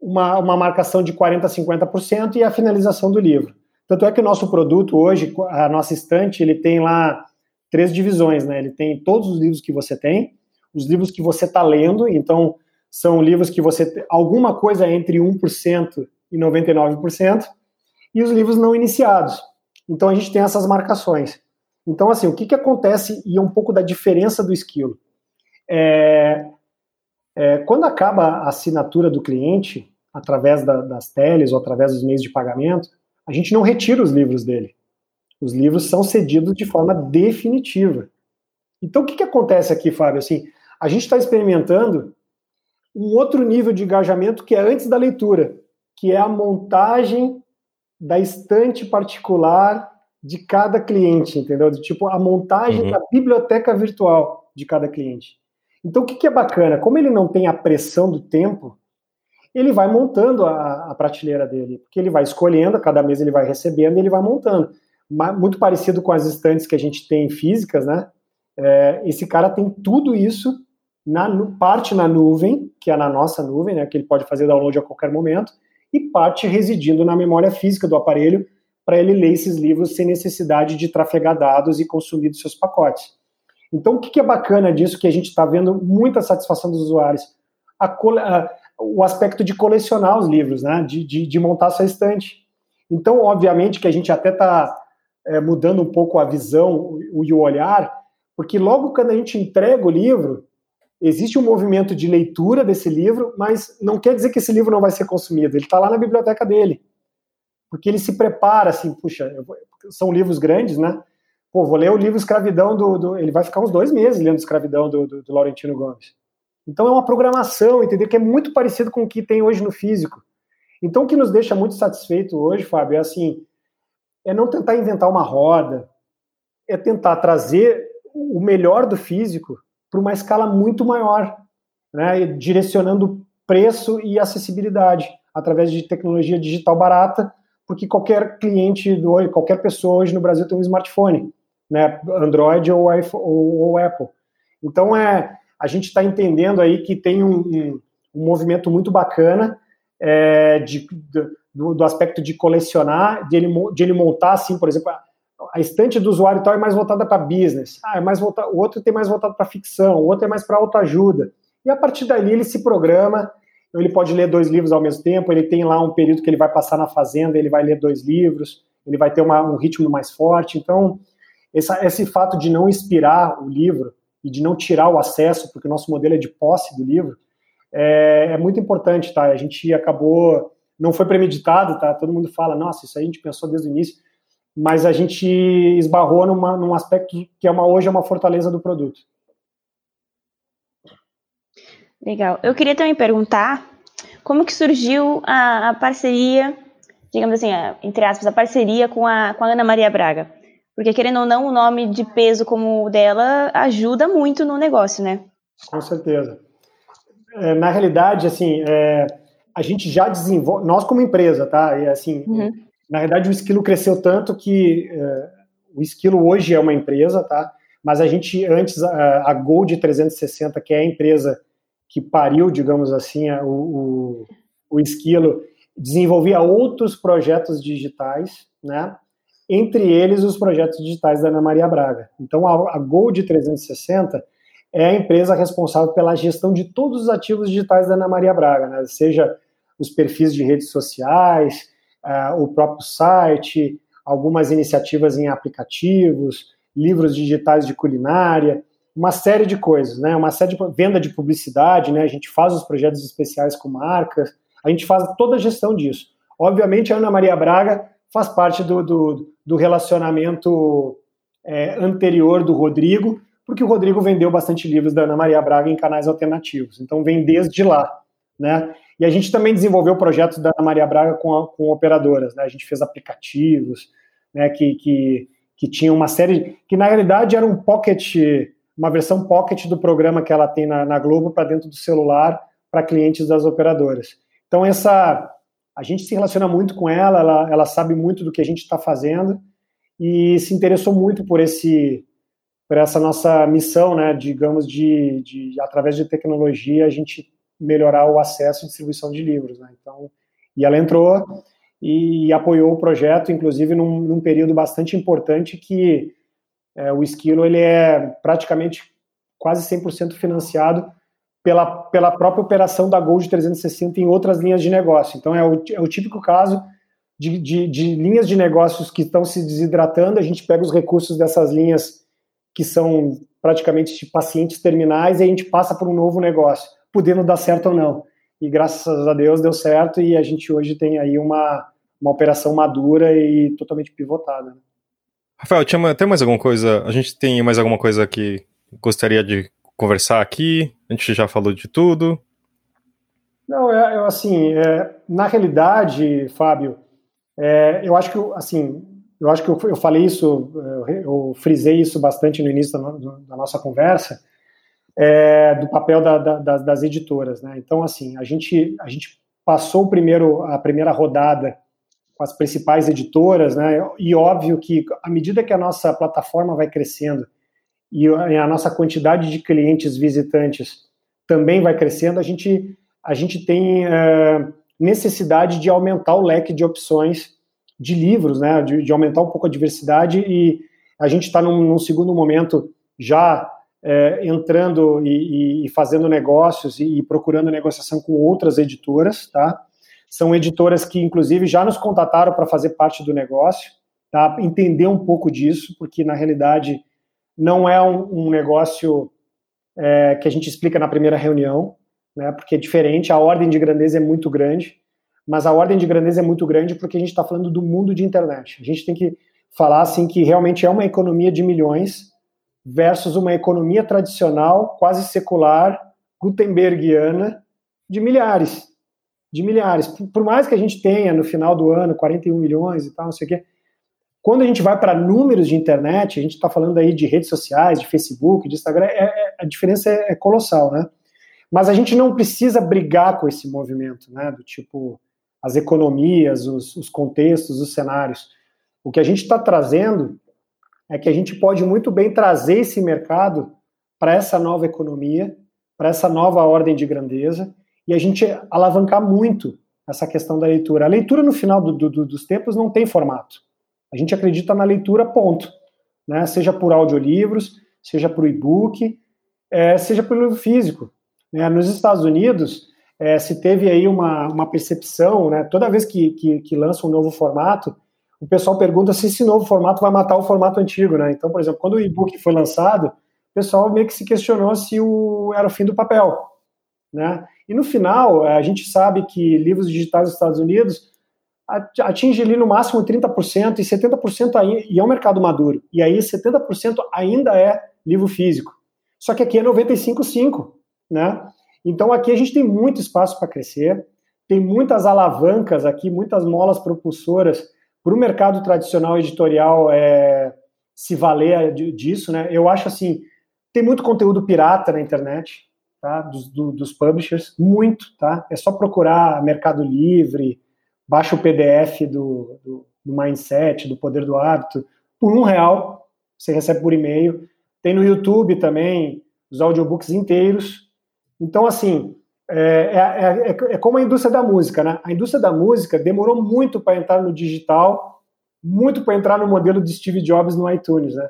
uma, uma marcação de 40% a 50% e a finalização do livro. Tanto é que o nosso produto hoje, a nossa estante, ele tem lá três divisões, né? Ele tem todos os livros que você tem, os livros que você está lendo, então são livros que você alguma coisa entre 1% e 99%, e os livros não iniciados. Então a gente tem essas marcações. Então, assim, o que, que acontece e é um pouco da diferença do esquilo. É, é, quando acaba a assinatura do cliente, através da, das teles ou através dos meios de pagamento, a gente não retira os livros dele. Os livros são cedidos de forma definitiva. Então, o que, que acontece aqui, Fábio? Assim, a gente está experimentando um outro nível de engajamento que é antes da leitura, que é a montagem da estante particular de cada cliente, entendeu? Tipo, a montagem uhum. da biblioteca virtual de cada cliente. Então, o que, que é bacana? Como ele não tem a pressão do tempo, ele vai montando a, a, prateleira dele, porque ele vai escolhendo, cada mês ele vai recebendo e ele vai montando muito parecido com as estantes que a gente tem físicas, né? É, esse cara tem tudo isso na parte na nuvem, que é na nossa nuvem, né? Que ele pode fazer download a qualquer momento, e parte residindo na memória física do aparelho para ele ler esses livros sem necessidade de trafegar dados e consumir dos seus pacotes. Então, o que, é bacana disso que a gente está vendo muita satisfação dos usuários? A, o aspecto de colecionar os livros, né? De, de, de montar sua estante. Então, obviamente que a gente até está é, mudando um pouco a visão e o olhar, porque logo quando a gente entrega o livro, existe um movimento de leitura desse livro, mas não quer dizer que esse livro não vai ser consumido. Ele está lá na biblioteca dele, porque ele se prepara assim, puxa, são livros grandes, né? Pô, vou ler o livro Escravidão do, do ele vai ficar uns dois meses lendo Escravidão do, do, do Laurentino Gomes. Então é uma programação, entendeu? Que é muito parecido com o que tem hoje no físico. Então o que nos deixa muito satisfeito hoje, Fábio, é assim, é não tentar inventar uma roda, é tentar trazer o melhor do físico para uma escala muito maior, né? direcionando preço e acessibilidade através de tecnologia digital barata, porque qualquer cliente do qualquer pessoa hoje no Brasil tem um smartphone, né? Android ou, iPhone, ou, ou Apple. Então é a gente está entendendo aí que tem um, um, um movimento muito bacana é, de, do, do, aspecto de colecionar, de ele, de ele montar, assim, por exemplo, a, a estante do usuário tal é mais voltada para business, ah, é mais volta, o outro tem mais voltado para ficção, o outro é mais para autoajuda. E a partir dali ele se programa, ele pode ler dois livros ao mesmo tempo, ele tem lá um período que ele vai passar na fazenda, ele vai ler dois livros, ele vai ter uma, um ritmo mais forte. Então, essa, esse fato de não inspirar o livro e de não tirar o acesso, porque o nosso modelo é de posse do livro, é, é, muito importante, tá? A gente acabou, não foi premeditado, tá? Todo mundo fala, nossa, isso a gente pensou desde o início, mas a gente esbarrou numa, num aspecto que é uma, hoje é uma fortaleza do produto. Legal. Eu queria também perguntar como que surgiu a, a parceria, digamos assim, a, entre aspas, a parceria com a, com a Ana Maria Braga. Porque, querendo ou não, o nome de peso como o dela ajuda muito no negócio, né? Com certeza. É, na realidade, assim, é, a gente já desenvolve, nós como empresa, tá? E, assim, uhum. na realidade, o Esquilo cresceu tanto que é, o Esquilo hoje é uma empresa, tá? Mas a gente, antes, a, a Gold 360, que é a empresa que pariu, digamos assim, o, o, o Esquilo, desenvolvia outros projetos digitais, né? Entre eles os projetos digitais da Ana Maria Braga. Então, a, Gold 360 é a empresa responsável pela gestão de todos os ativos digitais da Ana Maria Braga, né? seja os perfis de redes sociais, uh, o próprio site, algumas iniciativas em aplicativos, livros digitais de culinária, uma série de coisas, né? Uma série de venda de publicidade, né? A gente faz os projetos especiais com marcas, a gente faz toda a gestão disso. Obviamente, a Ana Maria Braga faz parte do, do, do relacionamento é, anterior do Rodrigo, porque o Rodrigo vendeu bastante livros da Ana Maria Braga em canais alternativos. Então vem desde lá, né? E a gente também desenvolveu projetos da Ana Maria Braga com, a, com operadoras, né? A gente fez aplicativos, né? Que, que, que tinha uma série, que na realidade era um pocket, uma versão pocket do programa que ela tem na, na Globo para dentro do celular para clientes das operadoras. Então essa a gente se relaciona muito com ela, ela, ela sabe muito do que a gente está fazendo e se interessou muito por esse por essa nossa missão, né, digamos, de, de através de tecnologia a gente melhorar o acesso e distribuição de livros, né? Então, e ela entrou e apoiou o projeto, inclusive num, num período bastante importante que é, o Esquilo ele é praticamente quase 100% financiado pela, pela própria operação da Gold 360 em outras linhas de negócio. Então, é o, é o típico caso de, de, de, linhas de negócios que estão se desidratando, a gente pega os recursos dessas linhas que são praticamente pacientes terminais e a gente passa para um novo negócio, podendo dar certo ou não. E graças a Deus deu certo e a gente hoje tem aí uma, uma operação madura e totalmente pivotada. Rafael, tinha, tem mais alguma coisa? A gente tem mais alguma coisa que gostaria de conversar aqui? A gente já falou de tudo. Não, é, eu, assim, é, na realidade, Fábio, é, eu acho que, assim, eu acho que eu, eu falei isso, eu, eu, frisei isso bastante no início da, da nossa conversa, é, do papel da, da, das editoras, né? Então, assim, a gente, a gente passou o primeiro, a primeira rodada com as principais editoras, né? E óbvio que à medida que a nossa plataforma vai crescendo e a nossa quantidade de clientes visitantes também vai crescendo, a gente, a gente tem uh, necessidade de aumentar o leque de opções de livros, né, de, de aumentar um pouco a diversidade e a gente está num, num, segundo momento já é, entrando e, e, fazendo negócios e, e, procurando negociação com outras editoras, tá? São editoras que, inclusive, já nos contataram para fazer parte do negócio, tá? Entender um pouco disso, porque na realidade não é um, um negócio é, que a gente explica na primeira reunião, né, porque é diferente, a ordem de grandeza é muito grande, mas a ordem de grandeza é muito grande porque a gente está falando do mundo de internet. A gente tem que falar assim que realmente é uma economia de milhões versus uma economia tradicional, quase secular, gutenbergiana, de milhares. De milhares. Por mais que a gente tenha no final do ano 41 milhões e tal, não sei o quê, quando a gente vai para números de internet, a gente está falando aí de redes sociais, de Facebook, de Instagram, é, é, a diferença é, é, colossal, né? Mas a gente não precisa brigar com esse movimento, né? Do tipo, as economias, os, os contextos, os cenários. O que a gente está trazendo é que a gente pode muito bem trazer esse mercado para essa nova economia, para essa nova ordem de grandeza, e a gente alavancar muito essa questão da leitura. A leitura, no final do, do, dos tempos, não tem formato. A gente acredita na leitura, ponto. Né? Seja por audiolivros, seja por e-book, é, seja pelo livro físico. Né? Nos Estados Unidos, é, se teve aí uma, uma percepção, né? toda vez que, que, que lança um novo formato, o pessoal pergunta se esse novo formato vai matar o formato antigo. Né? Então, por exemplo, quando o e-book foi lançado, o pessoal meio que se questionou se o, era o fim do papel. Né? E no final, a gente sabe que livros digitais dos Estados Unidos atinge ali no máximo 30% e 70% aí, e é um mercado maduro. E aí 70% ainda é livro físico. Só que aqui é 95,5, né? Então aqui a gente tem muito espaço para crescer, tem muitas alavancas aqui, muitas molas propulsoras para o mercado tradicional editorial é, se valer disso, né? Eu acho assim, tem muito conteúdo pirata na internet, tá? Dos, do, dos publishers, muito, tá? É só procurar Mercado Livre, baixa o PDF do, do, do, Mindset, do Poder do Hábito, por um real, você recebe por e-mail. Tem no YouTube também os audiobooks inteiros. Então, assim, é, é, é, é como a indústria da música, né? A indústria da música demorou muito para entrar no digital, muito para entrar no modelo de Steve Jobs no iTunes, né?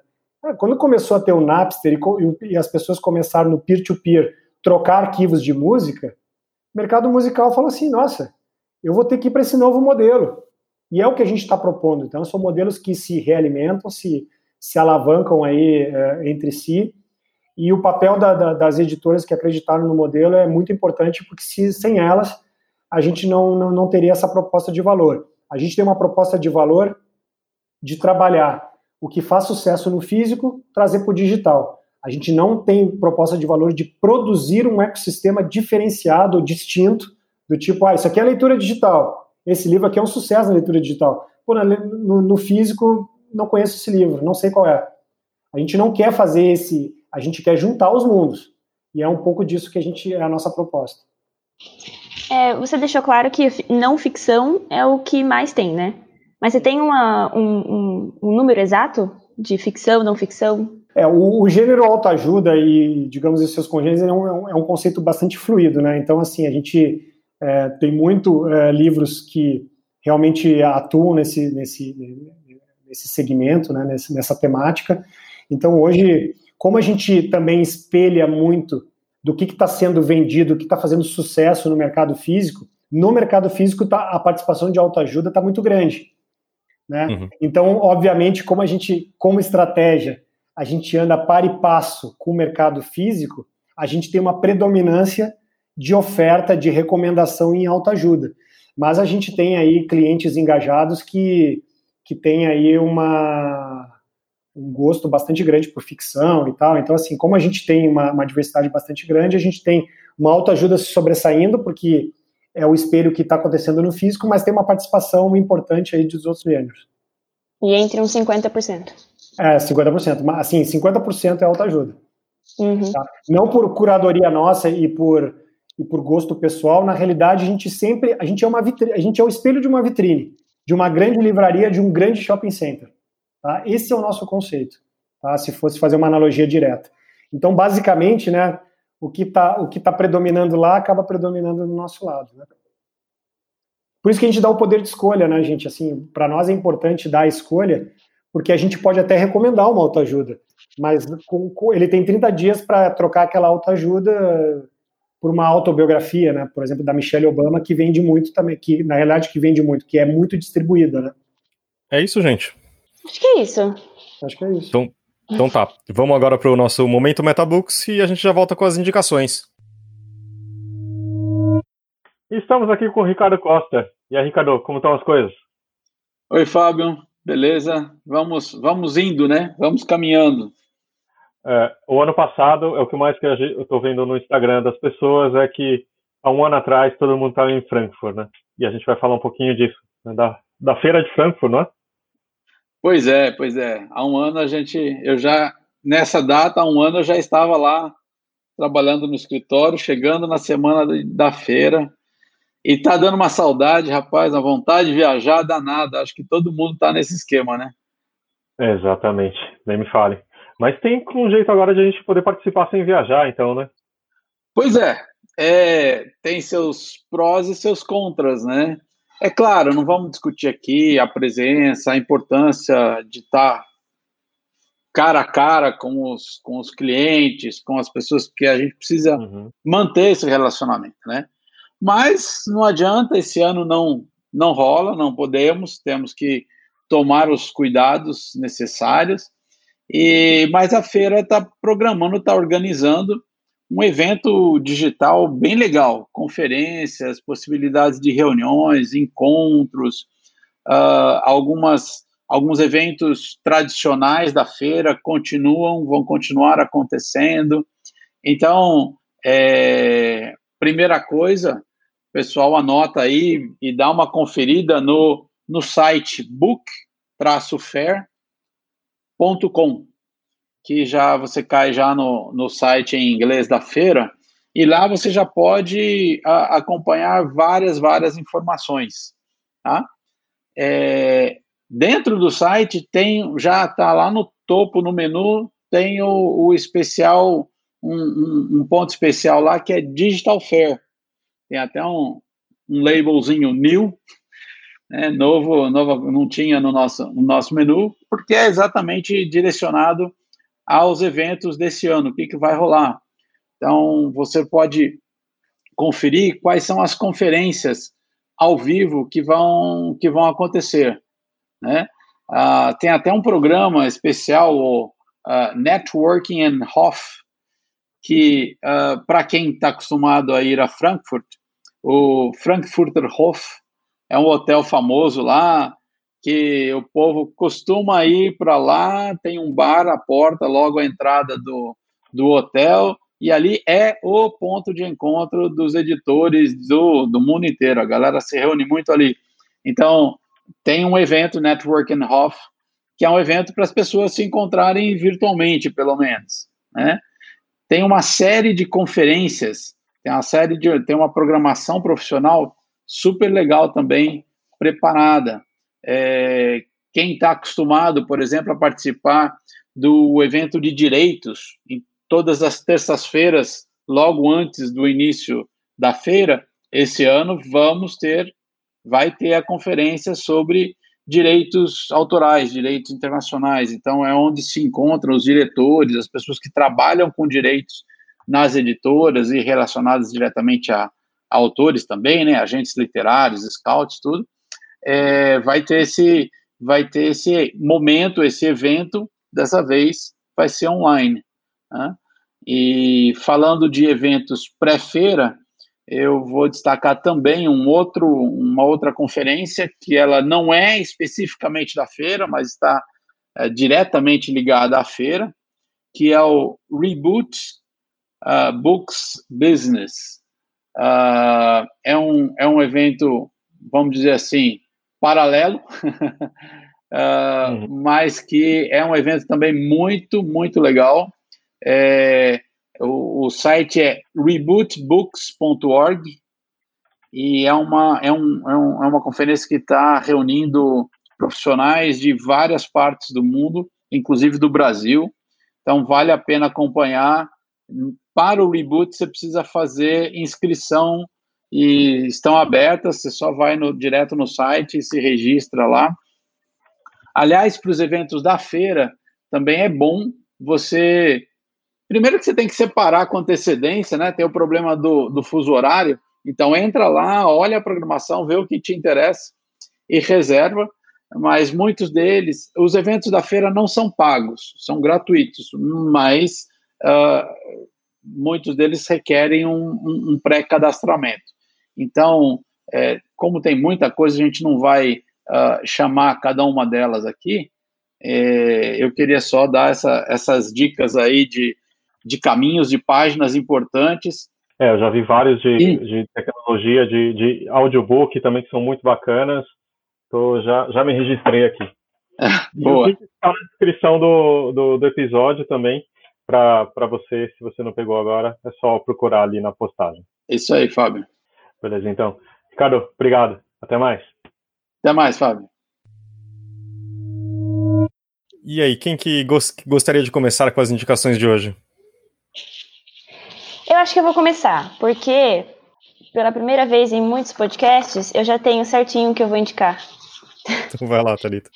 Quando começou a ter o Napster e, e as pessoas começaram no peer-to-peer -peer, trocar arquivos de música, o mercado musical falou assim, nossa, eu vou ter que ir para esse novo modelo. E é o que a gente está propondo. Então, são modelos que se realimentam, se, se alavancam aí é, entre si. E o papel da, da, das editoras que acreditaram no modelo é muito importante, porque se, sem elas, a gente não, não, não teria essa proposta de valor. A gente tem uma proposta de valor de trabalhar o que faz sucesso no físico, trazer para o digital. A gente não tem proposta de valor de produzir um ecossistema diferenciado, distinto, do tipo, ah, isso aqui é leitura digital, esse livro aqui é um sucesso na leitura digital. Pô, no, no físico, não conheço esse livro, não sei qual é. A gente não quer fazer esse, a gente quer juntar os mundos. E é um pouco disso que a gente é a nossa proposta. É, você deixou claro que não ficção é o que mais tem, né? Mas você tem uma, um, um, um número exato de ficção, não ficção? É, o, o gênero autoajuda e, digamos, os seus congêneres é um, é um conceito bastante fluido, né? Então, assim, a gente é, tem muito é, livros que realmente atuam nesse, nesse, nesse segmento, né, nesse, nessa temática. Então, hoje, como a gente também espelha muito do que está sendo vendido, o que está fazendo sucesso no mercado físico, no mercado físico tá, a participação de autoajuda está muito grande. Né? Uhum. Então, obviamente, como a gente, como estratégia, a gente anda par e passo com o mercado físico, a gente tem uma predominância de oferta de recomendação em autoajuda. Mas a gente tem aí clientes engajados que, que têm aí uma, um gosto bastante grande por ficção e tal. Então, assim, como a gente tem uma, uma diversidade bastante grande, a gente tem uma autoajuda se sobressaindo, porque é o espelho que está acontecendo no físico, mas tem uma participação importante aí dos outros gêneros. E entre uns 50%. É, 50%. Mas, assim, 50% é autoajuda. Uhum. Tá? Não por curadoria nossa e por e por gosto pessoal, na realidade a gente sempre, a gente é uma vitrine, a gente é o espelho de uma vitrine, de uma grande livraria, de um grande shopping center. Tá? Esse é o nosso conceito, tá? se fosse fazer uma analogia direta. Então, basicamente, né, o que está o que tá predominando lá acaba predominando do nosso lado. Né? Por isso que a gente dá o poder de escolha, né, gente? Assim, para nós é importante dar a escolha, porque a gente pode até recomendar uma autoajuda, mas com, com, ele tem 30 dias para trocar aquela autoajuda por uma autobiografia, né? Por exemplo, da Michelle Obama, que vende muito também, que na realidade que vende muito, que é muito distribuída, né? É isso, gente. Acho que é isso. Acho que é isso. Então, então tá. Vamos agora para o nosso momento Metabooks e a gente já volta com as indicações. Estamos aqui com o Ricardo Costa. E aí, Ricardo, como estão as coisas? Oi, Fábio. Beleza, vamos, vamos indo, né? Vamos caminhando. É, o ano passado, é o que mais que eu estou vendo no Instagram das pessoas é que há um ano atrás todo mundo estava em Frankfurt, né? E a gente vai falar um pouquinho disso, né? da, da feira de Frankfurt, não é? Pois é, pois é. Há um ano a gente, eu já, nessa data, há um ano eu já estava lá trabalhando no escritório, chegando na semana da feira, e tá dando uma saudade, rapaz, a vontade de viajar danada. Acho que todo mundo tá nesse esquema, né? Exatamente, nem me fale. Mas tem um jeito agora de a gente poder participar sem viajar, então, né? Pois é, é tem seus prós e seus contras, né? É claro, não vamos discutir aqui a presença, a importância de estar cara a cara com os, com os clientes, com as pessoas que a gente precisa uhum. manter esse relacionamento, né? Mas não adianta, esse ano não, não rola, não podemos, temos que tomar os cuidados necessários. E, mas a feira está programando, está organizando um evento digital bem legal, conferências, possibilidades de reuniões, encontros, uh, algumas, alguns eventos tradicionais da feira continuam, vão continuar acontecendo. Então, é, primeira coisa, pessoal anota aí e dá uma conferida no, no site book-fair.com, que já você cai já no, no site em inglês da feira, e lá você já pode a, acompanhar várias, várias informações, tá? É, dentro do site tem, já está lá no topo, no menu, tem o, o especial, um, um, um ponto especial lá que é Digital Fair, tem até um, um labelzinho new, né, novo, novo, não tinha no nosso, no nosso menu, porque é exatamente direcionado aos eventos desse ano, o que, que vai rolar. Então, você pode conferir quais são as conferências ao vivo que vão, que vão acontecer. Né? Uh, tem até um programa especial, o uh, Networking and Hof, que, uh, para quem está acostumado a ir a Frankfurt, o Frankfurter Hof é um hotel famoso lá, que o povo costuma ir para lá, tem um bar à porta, logo à entrada do, do hotel, e ali é o ponto de encontro dos editores do, do mundo inteiro. A galera se reúne muito ali. Então, tem um evento, Network and Hof, que é um evento para as pessoas se encontrarem virtualmente, pelo menos. Né? Tem uma série de conferências tem uma série de, tem uma programação profissional super legal também preparada. É, quem está acostumado, por exemplo, a participar do evento de direitos em todas as terças-feiras, logo antes do início da feira, esse ano vamos ter, vai ter a conferência sobre direitos autorais, direitos internacionais. Então é onde se encontram os diretores, as pessoas que trabalham com direitos nas editoras e relacionadas diretamente a autores também, né, agentes literários, scouts, tudo, é, vai ter esse vai ter esse momento, esse evento, dessa vez vai ser online. Né? E falando de eventos pré-feira, eu vou destacar também um outro, uma outra conferência que ela não é especificamente da feira, mas está é, diretamente ligada à feira, que é o Reboot uh, Books Business. Uh, é, um, é um evento, vamos dizer assim, paralelo, uh, (laughs) uhum. mas que é um evento também muito, muito legal. É, o, o, site é rebootbooks.org e é uma, é, um, é, um, é uma conferência que está reunindo profissionais de várias partes do mundo, inclusive do Brasil. Então, vale a pena acompanhar para o reboot você precisa fazer inscrição e estão abertas, você só vai no, direto no site e se registra lá. Aliás, para os eventos da feira, também é bom você. Primeiro que você tem que separar com antecedência, né? Tem o problema do, do fuso horário. Então entra lá, olha a programação, vê o que te interessa e reserva. Mas muitos deles, os eventos da feira não são pagos, são gratuitos, mas uh, muitos deles requerem um, um, um pré-cadastramento. Então, é, como tem muita coisa, a gente não vai uh, chamar cada uma delas aqui, é, eu queria só dar essa, essas dicas aí de, de caminhos, de páginas importantes. É, eu já vi vários de, de tecnologia, de, de audiobook também que são muito bacanas. Tô, já, já me registrei aqui. (laughs) Boa. E está na descrição do, do, do episódio também, para você, se você não pegou agora, é só procurar ali na postagem. Isso aí, Fábio. Beleza, então. Ricardo, obrigado. Até mais. Até mais, Fábio. E aí, quem que gostaria de começar com as indicações de hoje? Eu acho que eu vou começar, porque pela primeira vez em muitos podcasts eu já tenho certinho o que eu vou indicar. Então vai lá, Thalita.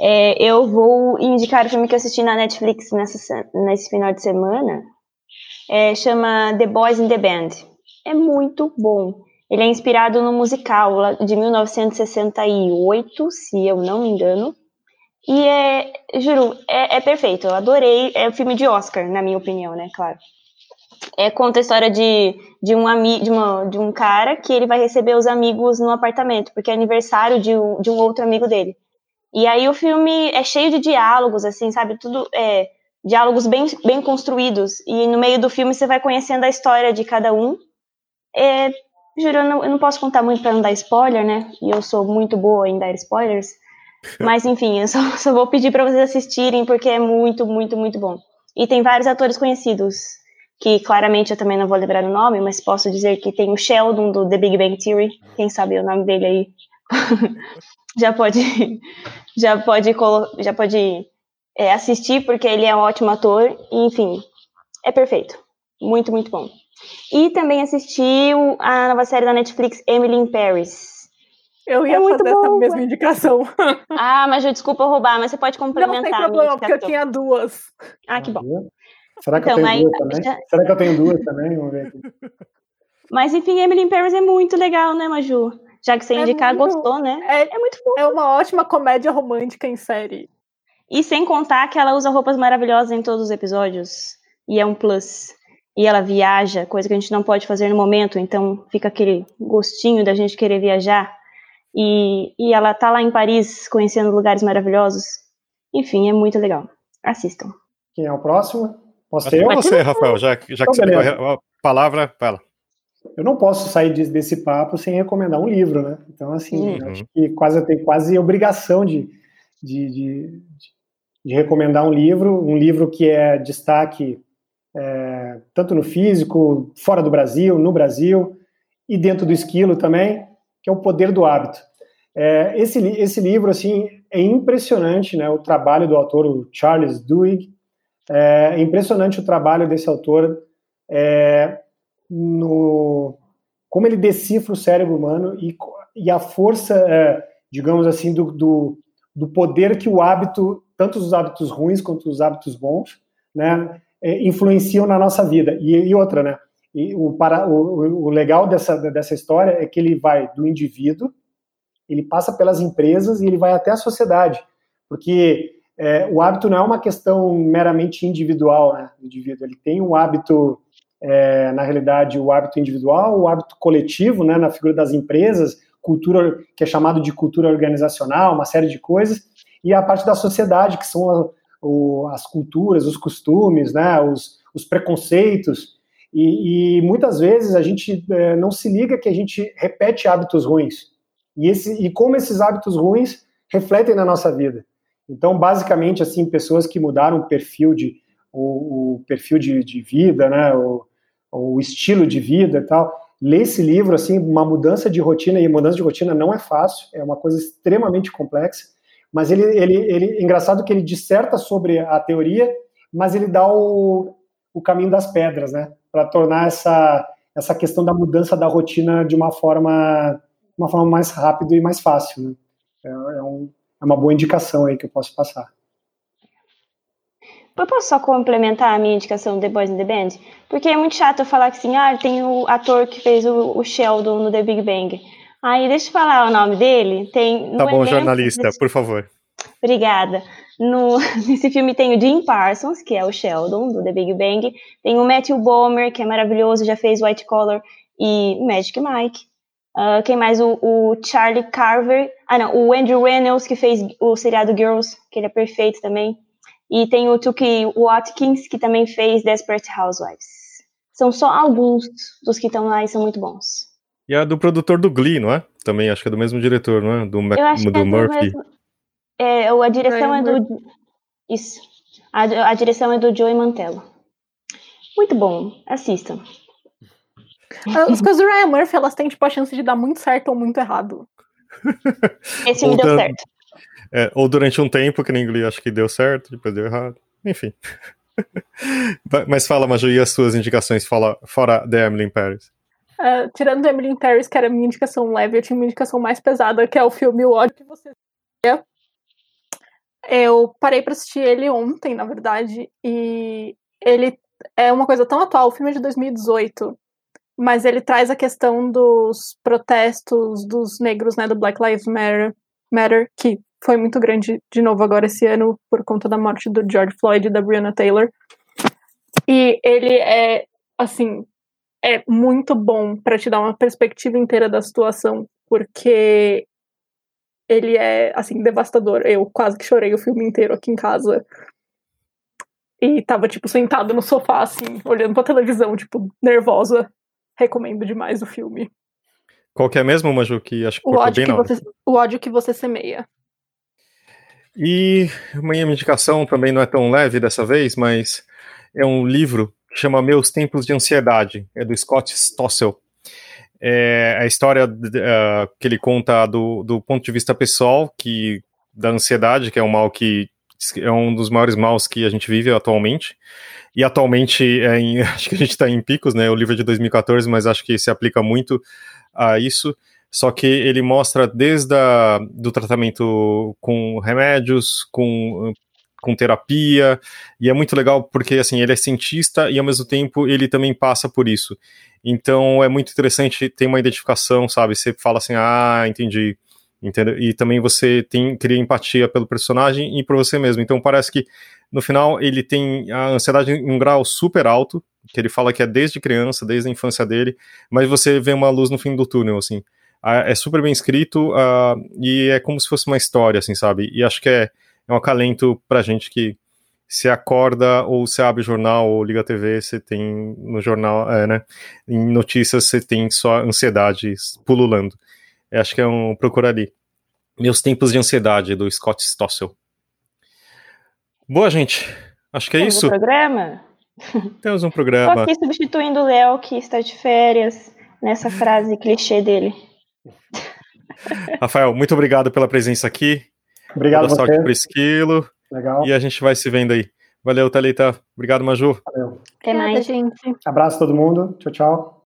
É, eu vou indicar o filme que eu assisti na Netflix nessa, nesse final de semana. É, chama The Boys in the Band. É muito bom. Ele é inspirado no musical de 1968, se eu não me engano. E é, juro, é, é perfeito. Eu adorei. É um filme de Oscar, na minha opinião, né? Claro. É, conta a história de, de, um ami, de, uma, de um cara que ele vai receber os amigos no apartamento, porque é aniversário de um, de um outro amigo dele. E aí o filme é cheio de diálogos, assim, sabe? Tudo é diálogos bem, bem construídos. E no meio do filme você vai conhecendo a história de cada um. É, juro, eu não, eu não posso contar muito para não dar spoiler, né? E eu sou muito boa em dar spoilers. (laughs) Mas enfim, eu só, só vou pedir para vocês assistirem porque é muito, muito, muito bom. E tem vários atores conhecidos, que claramente eu também não vou lembrar o nome, mas posso dizer que tem o Sheldon do The Big Bang Theory, quem sabe o nome dele aí (laughs) já pode (laughs) já pode já pode é, assistir porque ele é um ótimo ator, e, enfim, é perfeito, muito muito bom. E também assisti a nova série da Netflix Emily in Paris. Eu ia é fazer bom, essa mesma indicação. (laughs) Ah, mas eu desculpa roubar, mas você pode complementar. Não tem problema, porque eu tinha duas. Ah, que bom. Será que, então, eu, tenho duas também? Já... Será que eu tenho duas também? Vamos ver aqui. Mas enfim, Emily in Paris é muito legal, né, Maju? Já que você é indicar, muito... gostou, né? É, é muito bom. É uma ótima comédia romântica em série. E sem contar que ela usa roupas maravilhosas em todos os episódios. E é um plus. E ela viaja, coisa que a gente não pode fazer no momento, então fica aquele gostinho da gente querer viajar. E, e ela tá lá em Paris, conhecendo lugares maravilhosos. Enfim, é muito legal. Assistam. Quem é o próximo? Posso ter eu? você, Rafael, já, já que então, você tem a palavra, fala. Eu não posso sair desse papo sem recomendar um livro, né? Então, assim, uhum. acho que quase eu tenho quase obrigação de, de, de, de, recomendar um livro, um livro que é destaque é, tanto no físico, fora do Brasil, no Brasil e dentro do esquilo também, que é o Poder do Hábito. É, esse, esse livro, assim, é impressionante, né? O trabalho do autor, o Charles Duhigg, é, é impressionante o trabalho desse autor é, no como ele decifra o cérebro humano e, e a força, é, digamos assim, do, do, do, poder que o hábito, tanto os hábitos ruins quanto os hábitos bons, né, é, influenciam na nossa vida. E, e outra, né? E o, para, o, o legal dessa, dessa história é que ele vai do indivíduo, ele passa pelas empresas e ele vai até a sociedade, porque é, o hábito não é uma questão meramente individual, né, do indivíduo. Ele tem um hábito, é, na realidade, o hábito individual, o hábito coletivo, né, na figura das empresas, cultura que é chamado de cultura organizacional, uma série de coisas, e a parte da sociedade, que são a, o, as culturas, os costumes, né, os, os preconceitos, e, e, muitas vezes a gente é, não se liga que a gente repete hábitos ruins. E, esse, e como esses hábitos ruins refletem na nossa vida. Então, basicamente, assim, pessoas que mudaram o perfil de, o, o perfil de, de, vida, né, o, o, estilo de vida e tal, ler esse livro, assim, uma mudança de rotina, e mudança de rotina não é fácil, é uma coisa extremamente complexa, mas ele, ele, ele engraçado que ele disserta sobre a teoria, mas ele dá o, o caminho das pedras, né? Para tornar essa, essa questão da mudança da rotina de uma forma, uma forma mais rápida e mais fácil. Né? É, é, um, é uma boa indicação aí que eu posso passar. Eu posso só complementar a minha indicação do The Boys in the Band? Porque é muito chato eu falar que assim, ah, tem o ator que fez o, o Sheldon no The Big Bang. Aí, deixa eu falar o nome dele. Tem, tá bom, jornalista, por favor. Obrigada. No, (laughs) nesse filme tem o Jim Parsons, que é o Sheldon, do The Big Bang. Tem o Matthew Bomer, que é maravilhoso, já fez White Collar e Magic Mike. Uh, quem mais? O, o, Charlie Carver. Ah, não. O Andrew Reynolds, que fez o seriado Girls, que ele é perfeito também. E tem o Tuki Watkins, que também fez Desperate Housewives. São só alguns dos que estão lá e são muito bons. E a do produtor do Glee, não é? Também, acho que é do mesmo diretor, não é? Do, Eu acho do, é Murphy. Mesmo... É, a direção é do. Isso. A, a direção é do Joey Mantello. Muito bom. Assistam. As coisas do Ryan Murphy, elas têm, tipo, a chance de dar muito certo ou muito errado. Esse me deu certo. É, ou durante um tempo, que nem Glee, acho que deu certo, depois deu errado. Enfim. (laughs) Mas fala, Maju, e as suas indicações fora, fora The Emily Paris? Uh, tirando The Emily Paris, que era a minha indicação leve, eu tinha uma indicação mais pesada, que é o filme O Ódio que Você Eu parei para assistir ele ontem, na verdade, e ele é uma coisa tão atual, o filme é de 2018, mas ele traz a questão dos protestos dos negros, né, do Black Lives Matter, Matter que foi muito grande de novo agora esse ano por conta da morte do George Floyd e da Breonna Taylor. E ele é, assim, é muito bom para te dar uma perspectiva inteira da situação, porque ele é, assim, devastador. Eu quase que chorei o filme inteiro aqui em casa. E tava, tipo, sentado no sofá, assim, olhando pra televisão, tipo, nervosa. Recomendo demais o filme. Qual que é mesmo, Maju, que acho que o ódio bem que você, O ódio que você semeia. E minha indicação também não é tão leve dessa vez, mas é um livro que chama Meus Tempos de Ansiedade, é do Scott Stossel. É a história uh, que ele conta do, do ponto de vista pessoal, que da ansiedade, que é um mal que é um dos maiores maus que a gente vive atualmente. E atualmente, é em, (laughs) acho que a gente está em picos, né? O livro é de 2014, mas acho que se aplica muito a isso. Só que ele mostra desde a, do tratamento com remédios, com, com terapia, e é muito legal porque assim, ele é cientista e ao mesmo tempo ele também passa por isso. Então é muito interessante ter uma identificação, sabe? Você fala assim, ah, entendi. Entendeu? E também você tem cria empatia pelo personagem e por você mesmo. Então parece que no final ele tem a ansiedade em um grau super alto, que ele fala que é desde criança, desde a infância dele, mas você vê uma luz no fim do túnel, assim é super bem escrito uh, e é como se fosse uma história, assim, sabe? E acho que é, é um acalento pra gente que se acorda ou se abre jornal ou liga a TV, você tem no jornal, é, né? Em notícias você tem só ansiedade pululando. Eu acho que é um procura ali. Meus tempos de ansiedade do Scott Stossel. Boa, gente. Acho que é Temos isso. Um programa? Temos um programa. Estou aqui substituindo o Léo, que está de férias, nessa frase clichê dele. (laughs) Rafael, muito obrigado pela presença aqui. Obrigado Boa sorte esquilo. Legal. E a gente vai se vendo aí. Valeu, Thalita. Obrigado, Maju. Valeu. Até mais, gente. Abraço a todo mundo. Tchau, tchau.